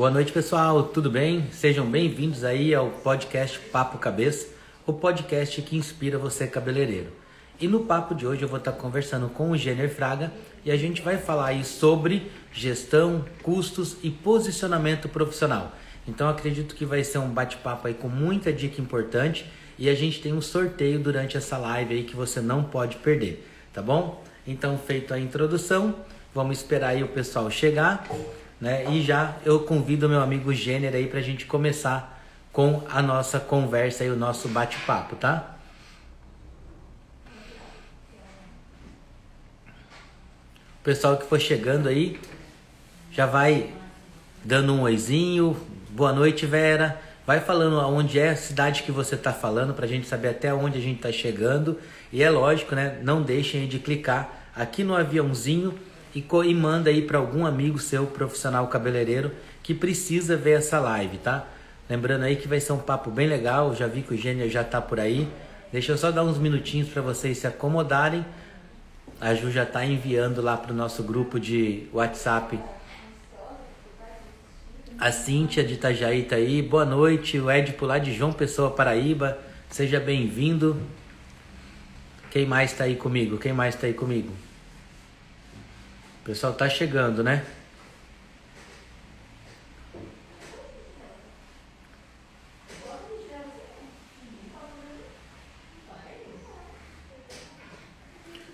Boa noite, pessoal. Tudo bem? Sejam bem-vindos aí ao podcast Papo Cabeça, o podcast que inspira você cabeleireiro. E no papo de hoje eu vou estar conversando com o Jenner Fraga e a gente vai falar aí sobre gestão, custos e posicionamento profissional. Então acredito que vai ser um bate-papo aí com muita dica importante e a gente tem um sorteio durante essa live aí que você não pode perder, tá bom? Então, feito a introdução, vamos esperar aí o pessoal chegar, né? E já eu convido meu amigo Jenner aí pra gente começar com a nossa conversa e o nosso bate-papo, tá? O pessoal que for chegando aí já vai dando um oizinho. Boa noite, Vera. Vai falando aonde é a cidade que você está falando para a gente saber até onde a gente está chegando. E é lógico, né? Não deixem de clicar aqui no aviãozinho e, e manda aí para algum amigo seu profissional cabeleireiro que precisa ver essa live, tá? Lembrando aí que vai ser um papo bem legal. Já vi que o Gênio já está por aí. Deixa eu só dar uns minutinhos para vocês se acomodarem a Ju já está enviando lá para o nosso grupo de WhatsApp. A Cíntia de Itajaí tá aí. Boa noite. O Edipo lá de João Pessoa, Paraíba. Seja bem-vindo. Quem mais está aí comigo? Quem mais está aí comigo? Pessoal tá chegando, né?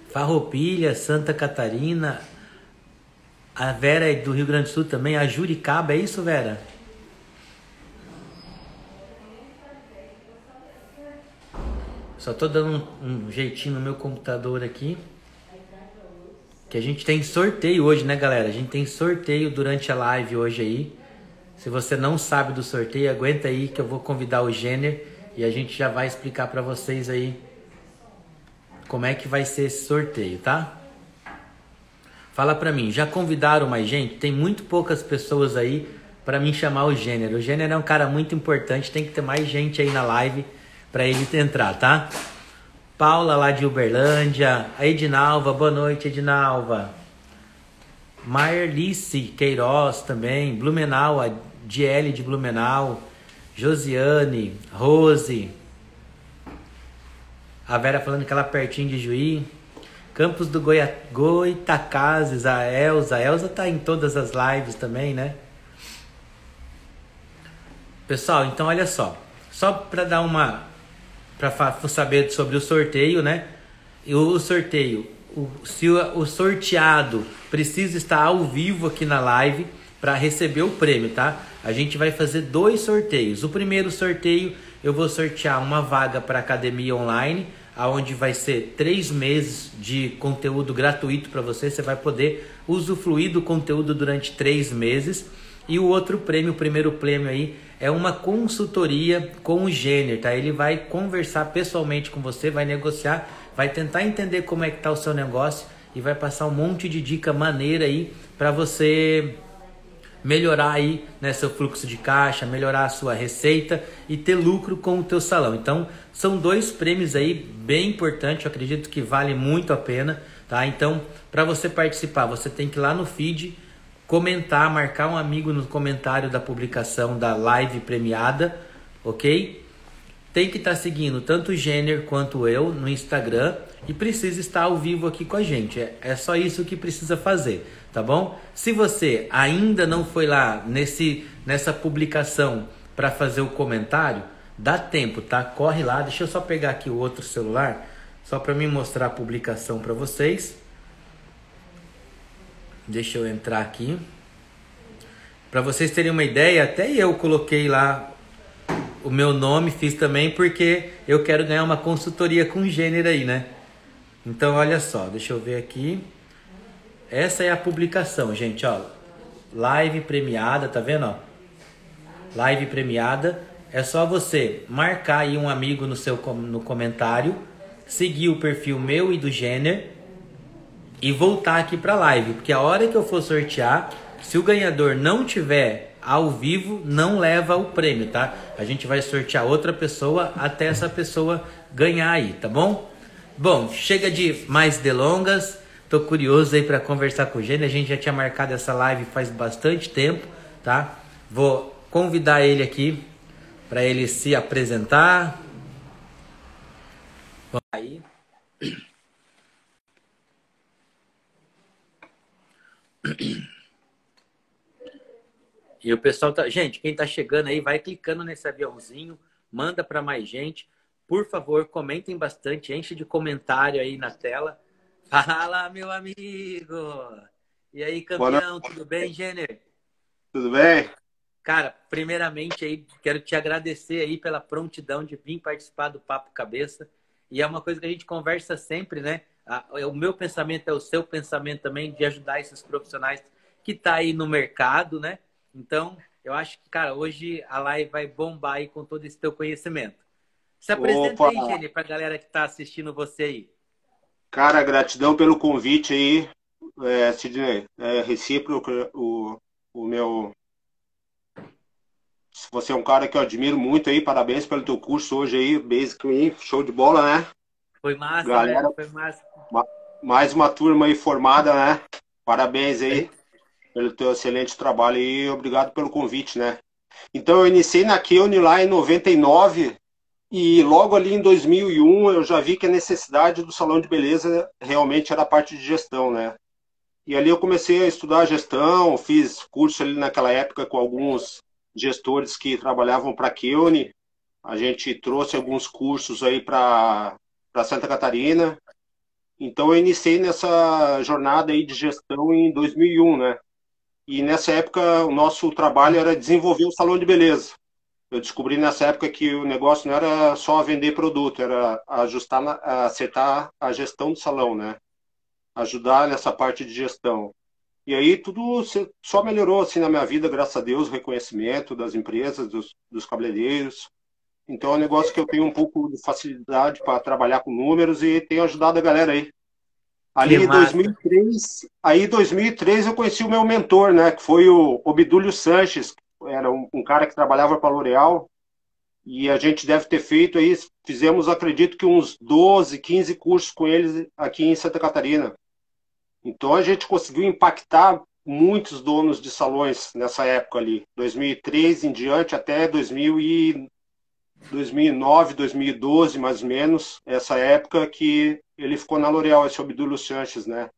Farroupilha, Santa Catarina, a Vera é do Rio Grande do Sul também, a Juricaba, é isso, Vera? Só tô dando um, um jeitinho no meu computador aqui. Que a gente tem sorteio hoje, né, galera? A gente tem sorteio durante a live hoje aí. Se você não sabe do sorteio, aguenta aí que eu vou convidar o Jenner e a gente já vai explicar para vocês aí como é que vai ser esse sorteio, tá? Fala pra mim, já convidaram mais gente? Tem muito poucas pessoas aí para mim chamar o Gênero. O Gênero é um cara muito importante, tem que ter mais gente aí na live para ele entrar, tá? Paula lá de Uberlândia, a Edinalva, boa noite Edinalva. Marlice Queiroz também, Blumenau, a DL de Blumenau, Josiane, Rose, a Vera falando que ela é pertinho de Juí. Campos do Goia... Goitacazes, a Elza. A Elza tá em todas as lives também, né? Pessoal, então olha só. Só para dar uma. Para saber sobre o sorteio, né? E o sorteio. O, se o, o sorteado precisa estar ao vivo aqui na live para receber o prêmio, tá? A gente vai fazer dois sorteios. O primeiro sorteio eu vou sortear uma vaga para academia online, aonde vai ser três meses de conteúdo gratuito para você. Você vai poder usufruir do conteúdo durante três meses. E o outro prêmio, o primeiro prêmio aí, é uma consultoria com o Gêner, tá? Ele vai conversar pessoalmente com você, vai negociar, vai tentar entender como é que tá o seu negócio e vai passar um monte de dica maneira aí para você melhorar aí né, seu fluxo de caixa, melhorar a sua receita e ter lucro com o teu salão. Então, são dois prêmios aí bem importantes, eu acredito que vale muito a pena, tá? Então, para você participar, você tem que ir lá no feed, comentar, marcar um amigo no comentário da publicação da live premiada, ok? Tem que estar tá seguindo tanto o Jenner quanto eu no Instagram e precisa estar ao vivo aqui com a gente. É, é só isso que precisa fazer tá bom? Se você ainda não foi lá nesse nessa publicação para fazer o comentário, dá tempo, tá? Corre lá. Deixa eu só pegar aqui o outro celular só para me mostrar a publicação para vocês. Deixa eu entrar aqui. Para vocês terem uma ideia, até eu coloquei lá o meu nome, fiz também porque eu quero ganhar uma consultoria com gênero aí, né? Então olha só, deixa eu ver aqui. Essa é a publicação, gente, ó. Live premiada, tá vendo, ó? Live premiada. É só você marcar aí um amigo no seu no comentário, seguir o perfil meu e do Jenner e voltar aqui para live, porque a hora que eu for sortear, se o ganhador não tiver ao vivo, não leva o prêmio, tá? A gente vai sortear outra pessoa até essa pessoa ganhar aí, tá bom? Bom, chega de mais delongas. Tô curioso aí para conversar com o Gênio. A gente já tinha marcado essa live faz bastante tempo, tá? Vou convidar ele aqui para ele se apresentar. Aí. E o pessoal tá, gente, quem tá chegando aí, vai clicando nesse aviãozinho, manda para mais gente. Por favor, comentem bastante, enche de comentário aí na tela. Fala, meu amigo! E aí, campeão, tudo bem, Jenner? Tudo bem? Cara, primeiramente aí, quero te agradecer aí pela prontidão de vir participar do Papo Cabeça. E é uma coisa que a gente conversa sempre, né? O meu pensamento é o seu pensamento também de ajudar esses profissionais que tá aí no mercado, né? Então, eu acho que, cara, hoje a live vai bombar aí com todo esse teu conhecimento. Se apresenta Opa. aí, Jenny, pra galera que tá assistindo você aí. Cara, gratidão pelo convite aí, é, Sidney. É recíproco o, o meu. Você é um cara que eu admiro muito aí, parabéns pelo teu curso hoje aí, Basic show de bola, né? Foi massa, Galera, foi massa. Mais uma turma aí formada, né? Parabéns aí pelo teu excelente trabalho e obrigado pelo convite, né? Então eu iniciei na Keone lá em 99 e logo ali em 2001 eu já vi que a necessidade do salão de beleza realmente era a parte de gestão, né? E ali eu comecei a estudar gestão, fiz curso ali naquela época com alguns gestores que trabalhavam para a Keone. A gente trouxe alguns cursos aí para Santa Catarina. Então eu iniciei nessa jornada aí de gestão em 2001, né? E nessa época o nosso trabalho era desenvolver o salão de beleza. Eu descobri nessa época que o negócio não era só vender produto, era ajustar, acertar a gestão do salão, né? Ajudar nessa parte de gestão. E aí tudo só melhorou assim na minha vida, graças a Deus, o reconhecimento das empresas, dos, dos cabeleireiros. Então é um negócio que eu tenho um pouco de facilidade para trabalhar com números e tenho ajudado a galera aí. Ali em 2003, aí em 2003 eu conheci o meu mentor, né, que foi o Obdúlio Sanches, era um, um cara que trabalhava para a L'Oréal, e a gente deve ter feito aí, fizemos, acredito que uns 12, 15 cursos com eles aqui em Santa Catarina. Então a gente conseguiu impactar muitos donos de salões nessa época ali, 2003 em diante até 2000 e 2009, 2012, mais ou menos, essa época que ele ficou na L'Oréal, esse Obdúlio Sanches, né?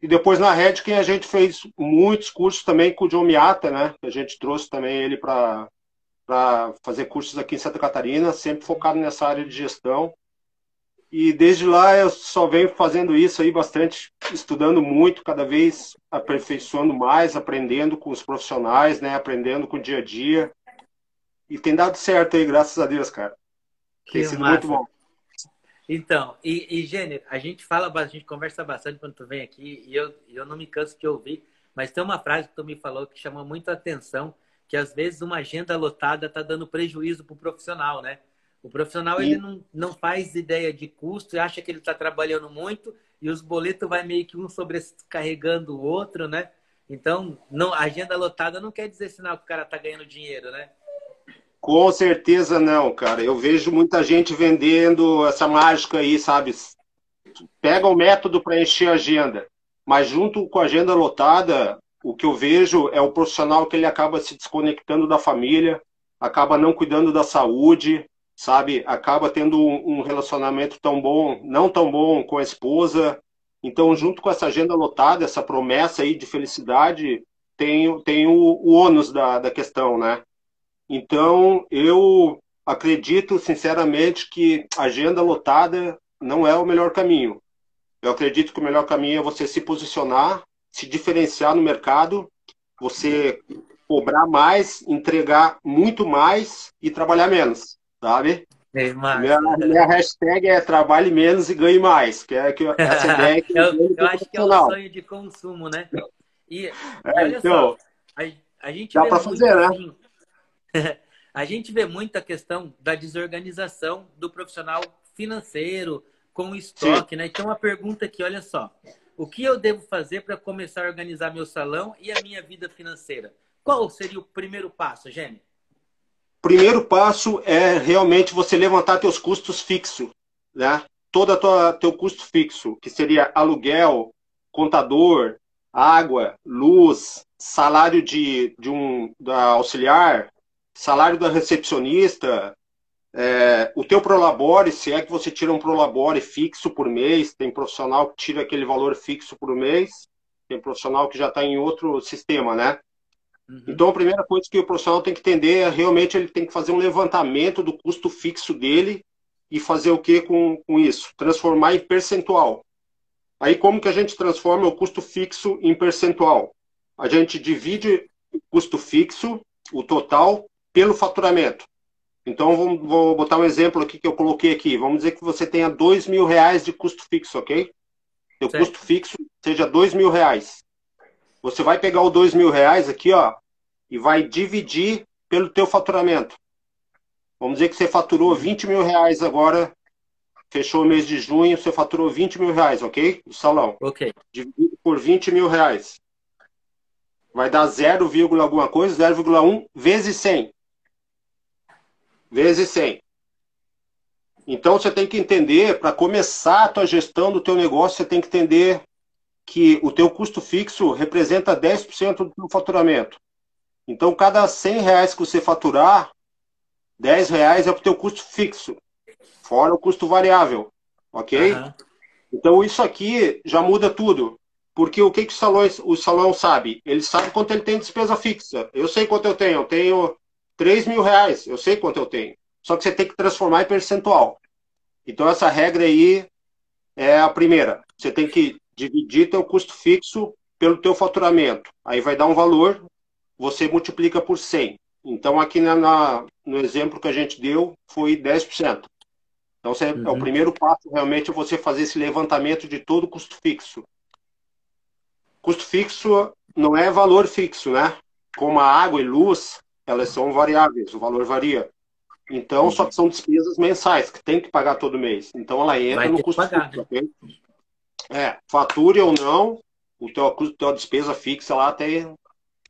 E depois na Redken a gente fez muitos cursos também com o John Miata, né? A gente trouxe também ele para fazer cursos aqui em Santa Catarina, sempre focado nessa área de gestão. E desde lá eu só venho fazendo isso aí bastante, estudando muito, cada vez aperfeiçoando mais, aprendendo com os profissionais, né? Aprendendo com o dia a dia. E tem dado certo aí, graças a Deus, cara. Que tem sido massa. muito bom. Então, e, e Gênero, a gente fala, a gente conversa bastante quando tu vem aqui e eu, eu não me canso de ouvir, mas tem uma frase que tu me falou que chamou muito a atenção, que às vezes uma agenda lotada está dando prejuízo para o profissional, né? O profissional ele não, não faz ideia de custo e acha que ele está trabalhando muito e os boletos vai meio que um sobrecarregando o outro, né? Então, não, agenda lotada não quer dizer sinal que o cara está ganhando dinheiro, né? Com certeza não, cara. Eu vejo muita gente vendendo essa mágica aí, sabe? Pega o método para encher a agenda, mas junto com a agenda lotada, o que eu vejo é o profissional que ele acaba se desconectando da família, acaba não cuidando da saúde, sabe? Acaba tendo um relacionamento tão bom, não tão bom com a esposa. Então, junto com essa agenda lotada, essa promessa aí de felicidade, tem, tem o, o ônus da, da questão, né? Então, eu acredito sinceramente que agenda lotada não é o melhor caminho. Eu acredito que o melhor caminho é você se posicionar, se diferenciar no mercado, você cobrar mais, entregar muito mais e trabalhar menos, sabe? É minha, minha, hashtag é trabalhe menos e ganhe mais, que é que essa ideia que eu, eu acho que é um sonho de consumo, né? E é, olha então, só, a, a gente dá para fazer, né? Assim, a gente vê muito a questão da desorganização do profissional financeiro com o estoque, Sim. né? Então, a pergunta aqui, olha só. O que eu devo fazer para começar a organizar meu salão e a minha vida financeira? Qual seria o primeiro passo, Gênio? Primeiro passo é realmente você levantar teus custos fixos, né? Todo o teu custo fixo, que seria aluguel, contador, água, luz, salário de, de um da auxiliar, salário da recepcionista, é, o teu prolabore, se é que você tira um prolabore fixo por mês, tem profissional que tira aquele valor fixo por mês, tem profissional que já está em outro sistema, né? Uhum. Então, a primeira coisa que o profissional tem que entender é realmente ele tem que fazer um levantamento do custo fixo dele e fazer o que com, com isso? Transformar em percentual. Aí, como que a gente transforma o custo fixo em percentual? A gente divide o custo fixo, o total, pelo faturamento. Então, vou, vou botar um exemplo aqui que eu coloquei aqui. Vamos dizer que você tenha dois mil reais de custo fixo, ok? Seu custo fixo seja dois mil reais. Você vai pegar o dois mil reais aqui, ó, e vai dividir pelo teu faturamento. Vamos dizer que você faturou 20 mil reais agora, fechou o mês de junho, você faturou 20 mil reais, ok? O salão. Ok. Dividido por 20 mil reais. Vai dar 0, alguma coisa, 0,1 vezes 100. Vezes 100. Então você tem que entender, para começar a tua gestão do teu negócio, você tem que entender que o teu custo fixo representa 10% do teu faturamento. Então, cada 100 reais que você faturar, 10 reais é para o teu custo fixo, fora o custo variável, ok? Uhum. Então, isso aqui já muda tudo. Porque o que, que o, salão, o salão sabe? Ele sabe quanto ele tem de despesa fixa. Eu sei quanto eu tenho. Eu tenho 3 mil reais. Eu sei quanto eu tenho. Só que você tem que transformar em percentual. Então, essa regra aí é a primeira. Você tem que dividir teu custo fixo pelo teu faturamento. Aí vai dar um valor, você multiplica por 100. Então, aqui na, na no exemplo que a gente deu, foi 10%. Então, você, uhum. é o uhum. primeiro passo, realmente, é você fazer esse levantamento de todo o custo fixo. Custo fixo não é valor fixo, né? Como a água e luz, elas são variáveis, o valor varia. Então, só que são despesas mensais, que tem que pagar todo mês. Então, ela entra Vai no custo pagar, fixo. Né? É, fature ou não, o teu, a tua despesa fixa lá tem,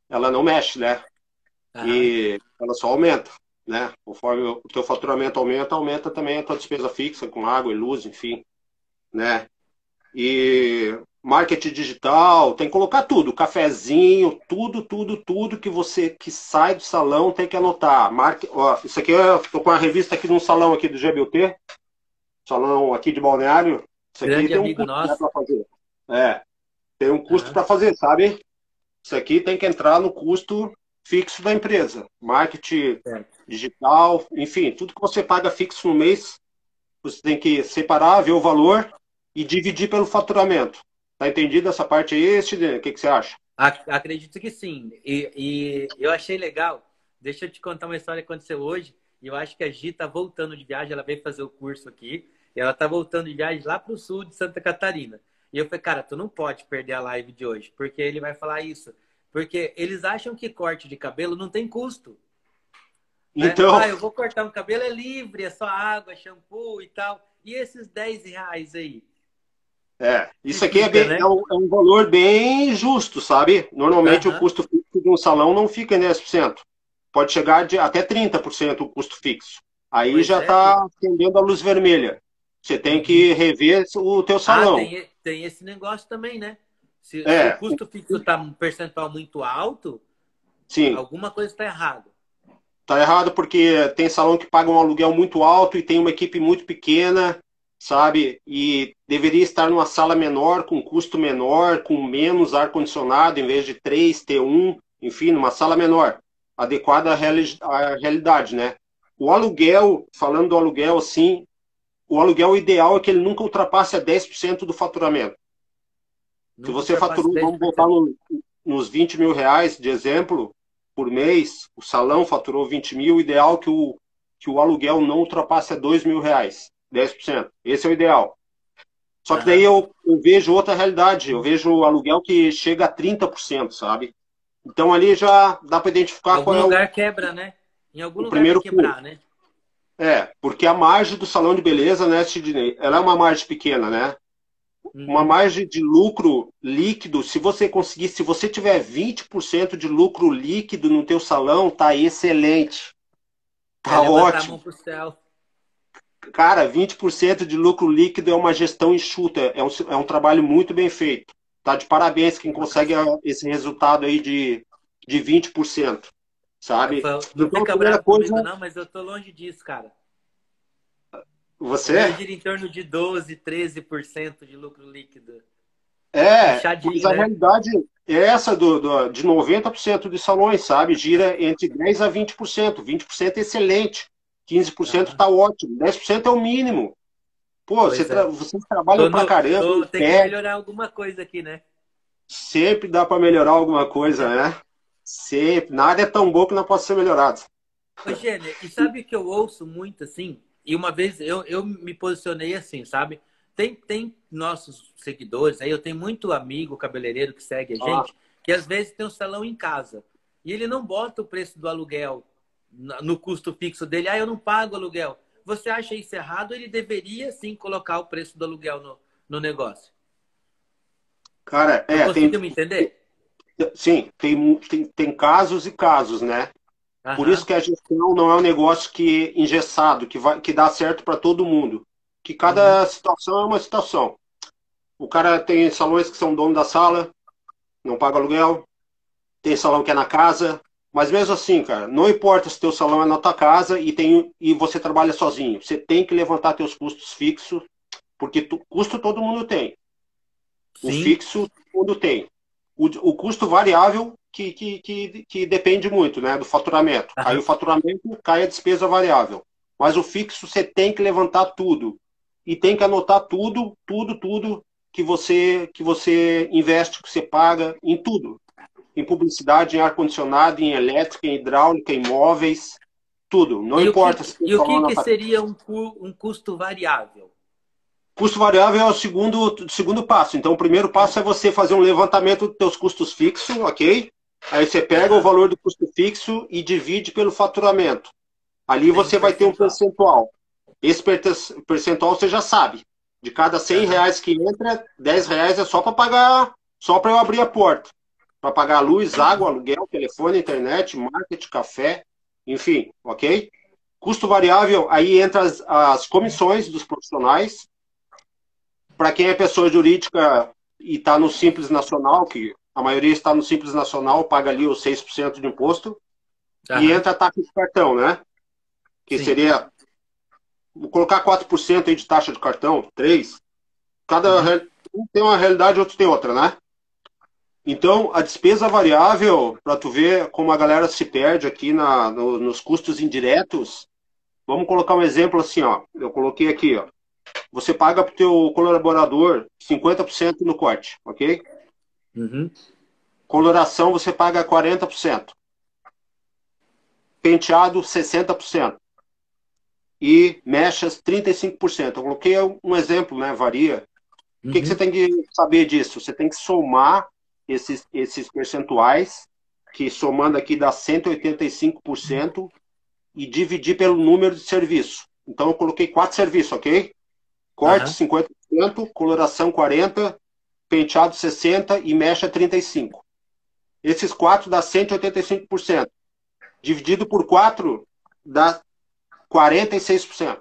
ela não mexe, né? Uhum. E ela só aumenta, né? Conforme o teu faturamento aumenta, aumenta também a tua despesa fixa com água e luz, enfim, né? E marketing digital, tem que colocar tudo, cafezinho, tudo, tudo, tudo que você que sai do salão tem que anotar. Marque, ó, isso aqui eu tô com a revista aqui num salão aqui do GBUT, salão aqui de Balneário. Isso aqui Grande tem um custo né, para fazer. É, tem um custo uhum. para fazer, sabe? Isso aqui tem que entrar no custo fixo da empresa. Marketing é. digital, enfim, tudo que você paga fixo no mês, você tem que separar, ver o valor e dividir pelo faturamento. Tá entendido essa parte aí, Sidney? O que, que você acha? Acredito que sim. E, e, eu achei legal. Deixa eu te contar uma história que aconteceu hoje. E eu acho que a Gi tá voltando de viagem. Ela veio fazer o curso aqui. E ela tá voltando de viagem lá pro sul de Santa Catarina. E eu falei, cara, tu não pode perder a live de hoje. Porque ele vai falar isso. Porque eles acham que corte de cabelo não tem custo. Né? Então. Né? Ah, eu vou cortar um cabelo, é livre, é só água, shampoo e tal. E esses 10 reais aí? É, isso aqui é, bem, né? é, um, é, um, valor bem justo, sabe? Normalmente uhum. o custo fixo de um salão não fica em 10%. Pode chegar de até 30% o custo fixo. Aí pois já está é. acendendo a luz vermelha. Você tem que uhum. rever o teu salão. Ah, tem, tem esse negócio também, né? Se, é. se o custo fixo está um percentual muito alto, Sim. alguma coisa está errado. Está errado porque tem salão que paga um aluguel muito alto e tem uma equipe muito pequena, sabe? E deveria estar numa sala menor, com custo menor, com menos ar-condicionado, em vez de 3, ter 1, enfim, numa sala menor, adequada à, reali à realidade, né? O aluguel, falando do aluguel, assim, o aluguel ideal é que ele nunca ultrapasse a 10% do faturamento. Se você faturou, vamos botar no, nos 20 mil reais de exemplo, por mês, o salão faturou 20 mil, o ideal é que o, que o aluguel não ultrapasse a 2 mil reais, 10%. Esse é o ideal. Só que daí eu, eu vejo outra realidade, eu vejo o aluguel que chega a 30%, sabe? Então ali já dá para identificar algum qual é o lugar quebra, né? Em algum lugar primeiro quebrar, né? É, porque a margem do salão de beleza, né, Sidney, ela é uma margem pequena, né? Uma margem de lucro líquido, se você conseguir, se você tiver 20% de lucro líquido no teu salão, tá excelente. Tá é ótimo. Cara, 20% de lucro líquido é uma gestão enxuta, é um, é um trabalho muito bem feito. Tá de parabéns quem consegue esse resultado aí de, de 20%. Sabe? Não então, fica bravo coisa... comigo, não, mas eu tô longe disso, cara. Você? Eu giro em torno de 12, 13% de lucro líquido. É, mas a né? realidade é essa do, do, de 90% de salões, sabe? Gira entre 10% a 20%. 20% é excelente. 15% está ótimo. 10% é o mínimo. Pô, você, tra... é. vocês trabalham tô pra no... caramba. Tô... Tem que melhorar alguma coisa aqui, né? Sempre dá para melhorar alguma coisa, né? Sempre. Nada é tão bom que não possa ser melhorado. Ô, Gênia, e sabe que eu ouço muito assim? E uma vez eu, eu me posicionei assim, sabe? Tem, tem nossos seguidores, aí eu tenho muito amigo cabeleireiro que segue a gente, ah. que às vezes tem um salão em casa. E ele não bota o preço do aluguel no custo fixo dele. Ah, eu não pago aluguel. Você acha isso errado? Ele deveria sim colocar o preço do aluguel no, no negócio. Cara, é. Tem, me entender? Sim, tem, tem, tem casos e casos, né? Por isso que a gestão não é um negócio que engessado, que, vai, que dá certo para todo mundo. Que cada uhum. situação é uma situação. O cara tem salões que são dono da sala, não paga aluguel. Tem salão que é na casa. Mas mesmo assim, cara, não importa se teu salão é na tua casa e, tem, e você trabalha sozinho. Você tem que levantar teus custos fixos, porque tu, custo todo mundo tem. Sim. O fixo todo mundo tem. O, o custo variável que, que, que, que, depende muito né, do faturamento. Cai o faturamento, cai a despesa variável. Mas o fixo você tem que levantar tudo. E tem que anotar tudo, tudo, tudo que você, que você investe, que você paga, em tudo. Em publicidade, em ar-condicionado, em elétrica, em hidráulica, em móveis, tudo. Não e importa. Que, e o que, que seria um, um custo variável? Custo variável é o segundo, segundo passo. Então, o primeiro passo é você fazer um levantamento dos seus custos fixos, ok? Aí você pega o valor do custo fixo e divide pelo faturamento. Ali você vai ter um percentual. Esse percentual você já sabe. De cada 100 reais que entra, 10 reais é só para pagar, só para eu abrir a porta. Para pagar luz, água, aluguel, telefone, internet, marketing, café, enfim, ok? Custo variável, aí entra as, as comissões dos profissionais. Para quem é pessoa jurídica e está no Simples Nacional, que a maioria está no Simples Nacional, paga ali os 6% de imposto. E entra a taxa de cartão, né? Que Sim. seria. Vou colocar 4% aí de taxa de cartão, 3%. Cada uhum. um tem uma realidade, outro tem outra, né? Então, a despesa variável, para tu ver como a galera se perde aqui na, no, nos custos indiretos, vamos colocar um exemplo assim, ó. Eu coloquei aqui, ó. Você paga para o teu colaborador 50% no corte, ok? Uhum. Coloração você paga 40%. Penteado 60%. E mechas 35%. Eu coloquei um exemplo, né? Varia. Uhum. O que, que, você tem que saber disso? Você tem que somar esses, esses percentuais, que somando aqui dá 185%, e dividir pelo número de serviço. Então eu coloquei quatro serviços, ok? Corte uhum. 50%, coloração 40%, penteado 60% e mecha 35%. Esses quatro dá 185%. Dividido por 4 dá 46%.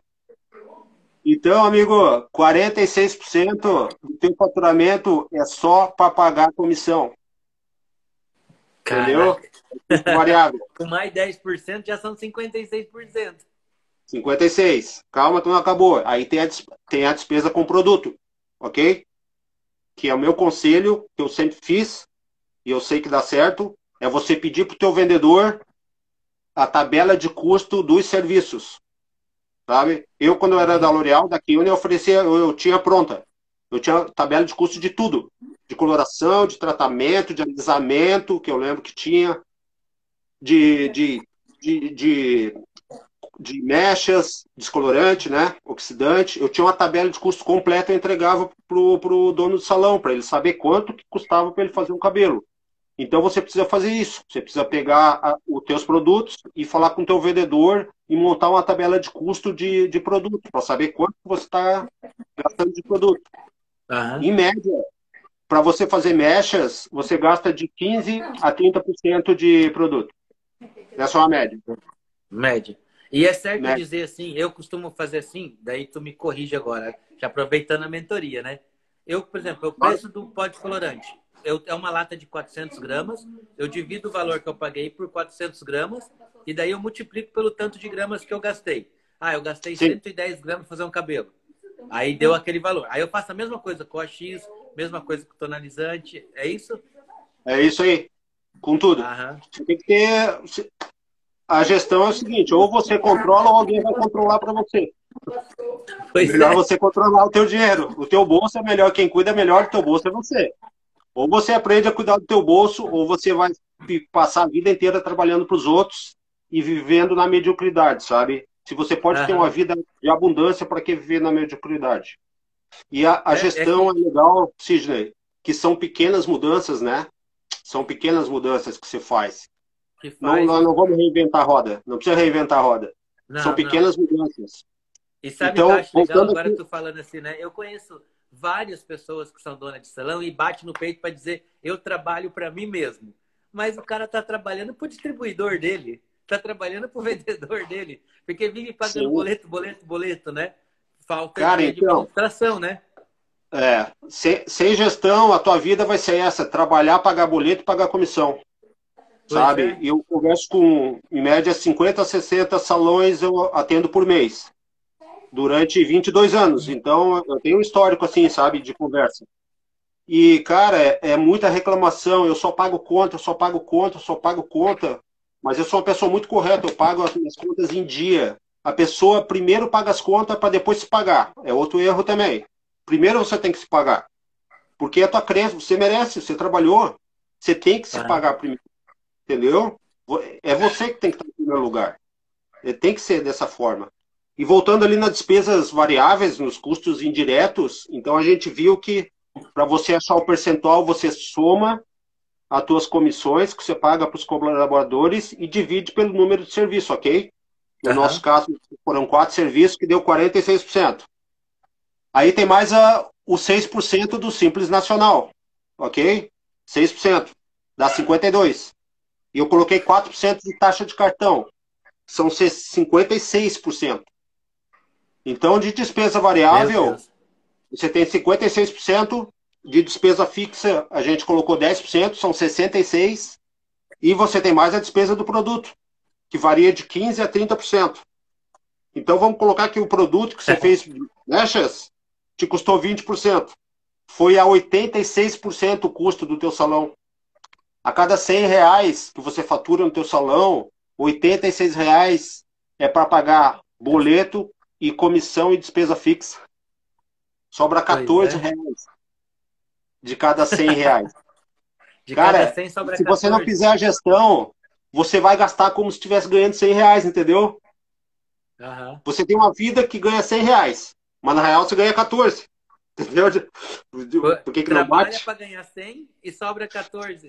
Então, amigo, 46% do teu faturamento é só para pagar a comissão. Caraca. Entendeu? Variável. Com mais 10% já são 56%. 56. Calma, tu não acabou. Aí tem a, tem a despesa com produto, ok? que é o meu conselho, que eu sempre fiz, e eu sei que dá certo, é você pedir para o teu vendedor a tabela de custo dos serviços. Sabe? Eu, quando eu era da L'Oréal, da Kione, eu oferecia, eu, eu tinha pronta. Eu tinha tabela de custo de tudo. De coloração, de tratamento, de alisamento, que eu lembro que tinha, de, de, de, de de mechas, descolorante, né, oxidante. Eu tinha uma tabela de custo completa e entregava pro, pro dono do salão, para ele saber quanto que custava para ele fazer um cabelo. Então você precisa fazer isso. Você precisa pegar a, os teus produtos e falar com o teu vendedor e montar uma tabela de custo de, de produto, para saber quanto você está gastando de produto. Uhum. Em média, para você fazer mechas, você gasta de 15% a 30% de produto. Essa é uma média. Média. E é certo né? dizer assim, eu costumo fazer assim, daí tu me corrige agora, já aproveitando a mentoria, né? Eu, por exemplo, o preço do pó de colorante eu, é uma lata de 400 gramas, eu divido o valor que eu paguei por 400 gramas e daí eu multiplico pelo tanto de gramas que eu gastei. Ah, eu gastei Sim. 110 gramas para fazer um cabelo. Aí deu aquele valor. Aí eu faço a mesma coisa com a X, mesma coisa com o tonalizante. É isso? É isso aí. Com tudo. Aham. Você tem que ter. A gestão é o seguinte: ou você controla ou alguém vai controlar para você. Pois melhor é. você controlar o teu dinheiro. O teu bolso é melhor, quem cuida melhor do teu bolso é você. Ou você aprende a cuidar do teu bolso, ou você vai passar a vida inteira trabalhando para os outros e vivendo na mediocridade, sabe? Se você pode uhum. ter uma vida de abundância, para que viver na mediocridade? E a, a é, é gestão é, que... é legal, Sidney, que são pequenas mudanças, né? São pequenas mudanças que você faz. Que faz... Não, nós não vamos reinventar a roda. Não precisa reinventar a roda. Não, são pequenas não. mudanças. E sabe então, que eu acho legal agora aqui... tu falando assim, né? Eu conheço várias pessoas que são donas de salão e bate no peito para dizer eu trabalho para mim mesmo. Mas o cara está trabalhando para o distribuidor dele, está trabalhando para o vendedor dele, porque vive pagando Sim. boleto, boleto, boleto, né? Falta cara, de então, administração, né? É, sem, sem, gestão, a tua vida vai ser essa: trabalhar, pagar boleto e pagar comissão. Pois sabe? É. Eu converso com, em média, 50 a 60 salões eu atendo por mês durante 22 anos. Então, eu tenho um histórico, assim, sabe, de conversa. E, cara, é, é, muita reclamação. Eu só pago conta, eu só pago conta, eu só pago conta. Mas eu sou uma pessoa muito correta, eu pago as minhas contas em dia. A pessoa primeiro paga as contas para depois se pagar. É outro erro também. Primeiro você tem que se pagar. Porque é a tua crença, você merece, você trabalhou. Você tem que se pagar primeiro. Entendeu? É você que tem que estar em primeiro lugar. É, tem que ser dessa forma. E voltando ali nas despesas variáveis, nos custos indiretos, então a gente viu que para você achar o percentual, você soma as tuas comissões que você paga para os colaboradores e divide pelo número de serviço, ok? No uhum. nosso caso, foram quatro serviços que deu 46%. Aí tem mais a, o 6% do Simples Nacional, ok? 6%, dá 52%. E eu coloquei 4% de taxa de cartão, são 56%. Então, de despesa variável, você tem 56% de despesa fixa, a gente colocou 10%, são 66%, e você tem mais a despesa do produto, que varia de 15% a 30%. Então, vamos colocar que o produto que você fez, né, Chess, te custou 20%. Foi a 86% o custo do teu salão. A cada 100 reais que você fatura no teu salão, 86 reais é para pagar boleto, e comissão e despesa fixa. Sobra 14 é. reais de cada 100 reais. de Cara, cada 100 sobra se 14. você não fizer a gestão, você vai gastar como se estivesse ganhando 100 reais, entendeu? Uhum. Você tem uma vida que ganha 100 reais, mas na real você ganha 14. Entendeu? Por que, que não bate? para ganhar 100 e sobra 14.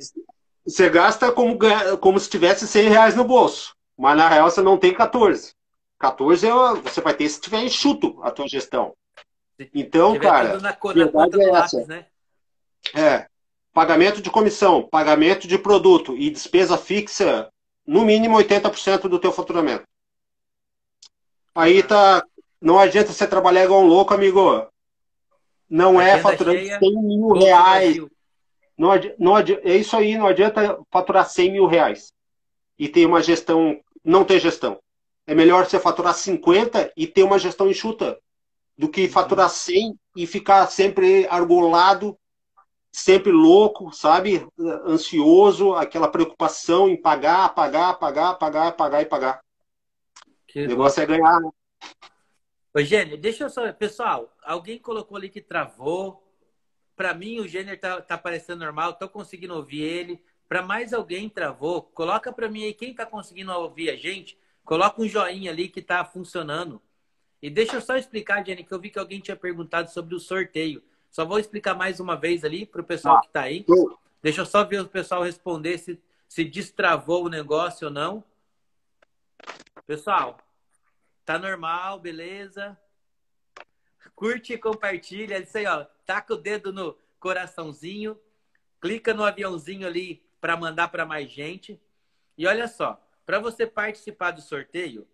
Você gasta como, como se tivesse 100 reais no bolso, mas na real você não tem 14. 14 é, você vai ter se tiver enxuto a tua gestão. Então, cara, na, verdade é essa. Lápis, né? É. Pagamento de comissão, pagamento de produto e despesa fixa, no mínimo 80% do teu faturamento. Aí tá. Não adianta você trabalhar igual um louco, amigo. Não é faturando 100 mil reais. Não adianta, não adianta, é isso aí, não adianta faturar 100 mil reais e ter uma gestão, não ter gestão. É melhor você faturar 50 e ter uma gestão enxuta do que faturar 100 e ficar sempre argolado, sempre louco, sabe? Ansioso, aquela preocupação em pagar, pagar, pagar, pagar, pagar e pagar. Que o negócio bom. é ganhar. Ô, Gênio, deixa eu só. Pessoal, alguém colocou ali que travou. Para mim, o Gênio tá, tá parecendo normal, tô conseguindo ouvir ele. Para mais alguém travou, coloca para mim aí quem tá conseguindo ouvir a gente Coloca um joinha ali que está funcionando. E deixa eu só explicar, Jenny, que eu vi que alguém tinha perguntado sobre o sorteio. Só vou explicar mais uma vez ali para o pessoal ah, que está aí. Deixa eu só ver o pessoal responder se, se destravou o negócio ou não. Pessoal, tá normal, beleza? Curte e compartilha. É isso aí, ó. Taca o dedo no coraçãozinho. Clica no aviãozinho ali para mandar para mais gente. E olha só, para você participar do sorteio,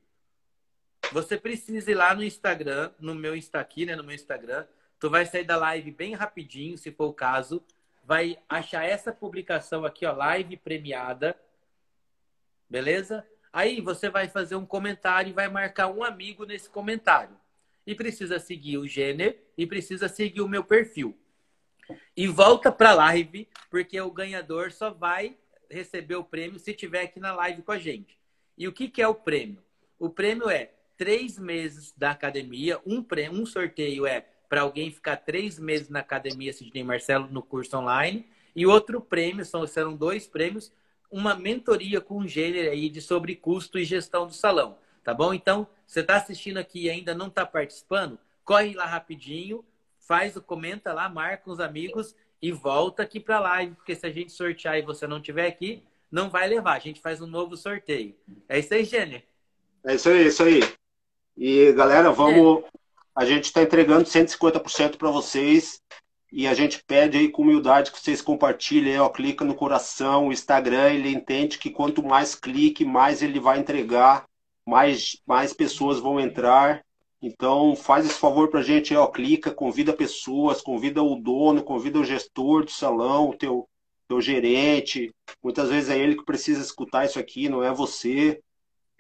você precisa ir lá no Instagram, no meu Insta aqui, né, no meu Instagram, tu vai sair da live bem rapidinho, se for o caso, vai achar essa publicação aqui, ó, live premiada, beleza? Aí você vai fazer um comentário e vai marcar um amigo nesse comentário. E precisa seguir o Gênero e precisa seguir o meu perfil. E volta para a live, porque o ganhador só vai receber o prêmio se tiver aqui na live com a gente. E o que, que é o prêmio? O prêmio é três meses da academia, um, prêmio, um sorteio é para alguém ficar três meses na academia Sidney Marcelo no curso online, e outro prêmio, são, serão dois prêmios, uma mentoria com um gênero aí de sobre custo e gestão do salão, tá bom? Então, você está assistindo aqui e ainda não está participando, corre lá rapidinho, faz o comenta lá, marca os amigos e volta aqui para live, porque se a gente sortear e você não tiver aqui, não vai levar. A gente faz um novo sorteio. É isso aí, Gênero. É isso aí, é isso aí. E galera, vamos. É. A gente está entregando 150% para vocês. E a gente pede aí com humildade que vocês compartilhem, ó, clica no coração, o Instagram, ele entende que quanto mais clique, mais ele vai entregar, mais, mais pessoas vão entrar. Então, faz esse favor para a gente, ó, clica, convida pessoas, convida o dono, convida o gestor do salão, o teu, teu gerente. Muitas vezes é ele que precisa escutar isso aqui, não é você.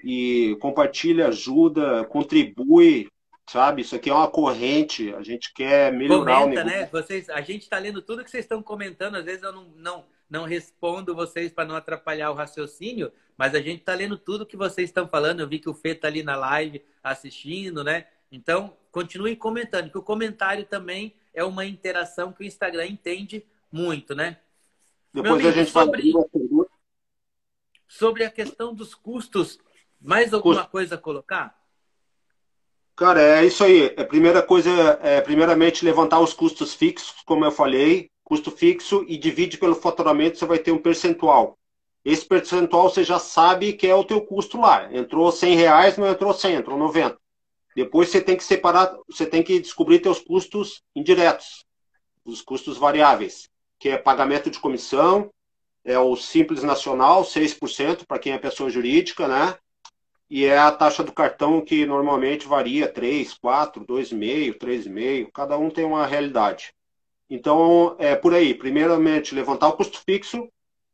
E compartilha, ajuda, contribui, sabe? Isso aqui é uma corrente, a gente quer melhorar Comenta, o negócio. né? Vocês, a gente está lendo tudo que vocês estão comentando, às vezes eu não, não, não respondo vocês para não atrapalhar o raciocínio, mas a gente está lendo tudo que vocês estão falando. Eu vi que o Fê está ali na live assistindo, né? Então, continue comentando, que o comentário também é uma interação que o Instagram entende muito, né? Depois amigo, a gente sobre, vai... sobre a questão dos custos, mais alguma Custo. coisa a colocar? Cara, é isso aí. A primeira coisa é, primeiramente, levantar os custos fixos, como eu falei, custo fixo e divide pelo faturamento, você vai ter um percentual. Esse percentual você já sabe que é o teu custo lá. Entrou 100 reais, não entrou 100, entrou 90. Depois você tem que separar, você tem que descobrir teus custos indiretos, os custos variáveis, que é pagamento de comissão, é o Simples Nacional, 6% para quem é pessoa jurídica, né? E é a taxa do cartão que normalmente varia 3, 4, 2,5, 3,5, cada um tem uma realidade. Então, é por aí. Primeiramente, levantar o custo fixo,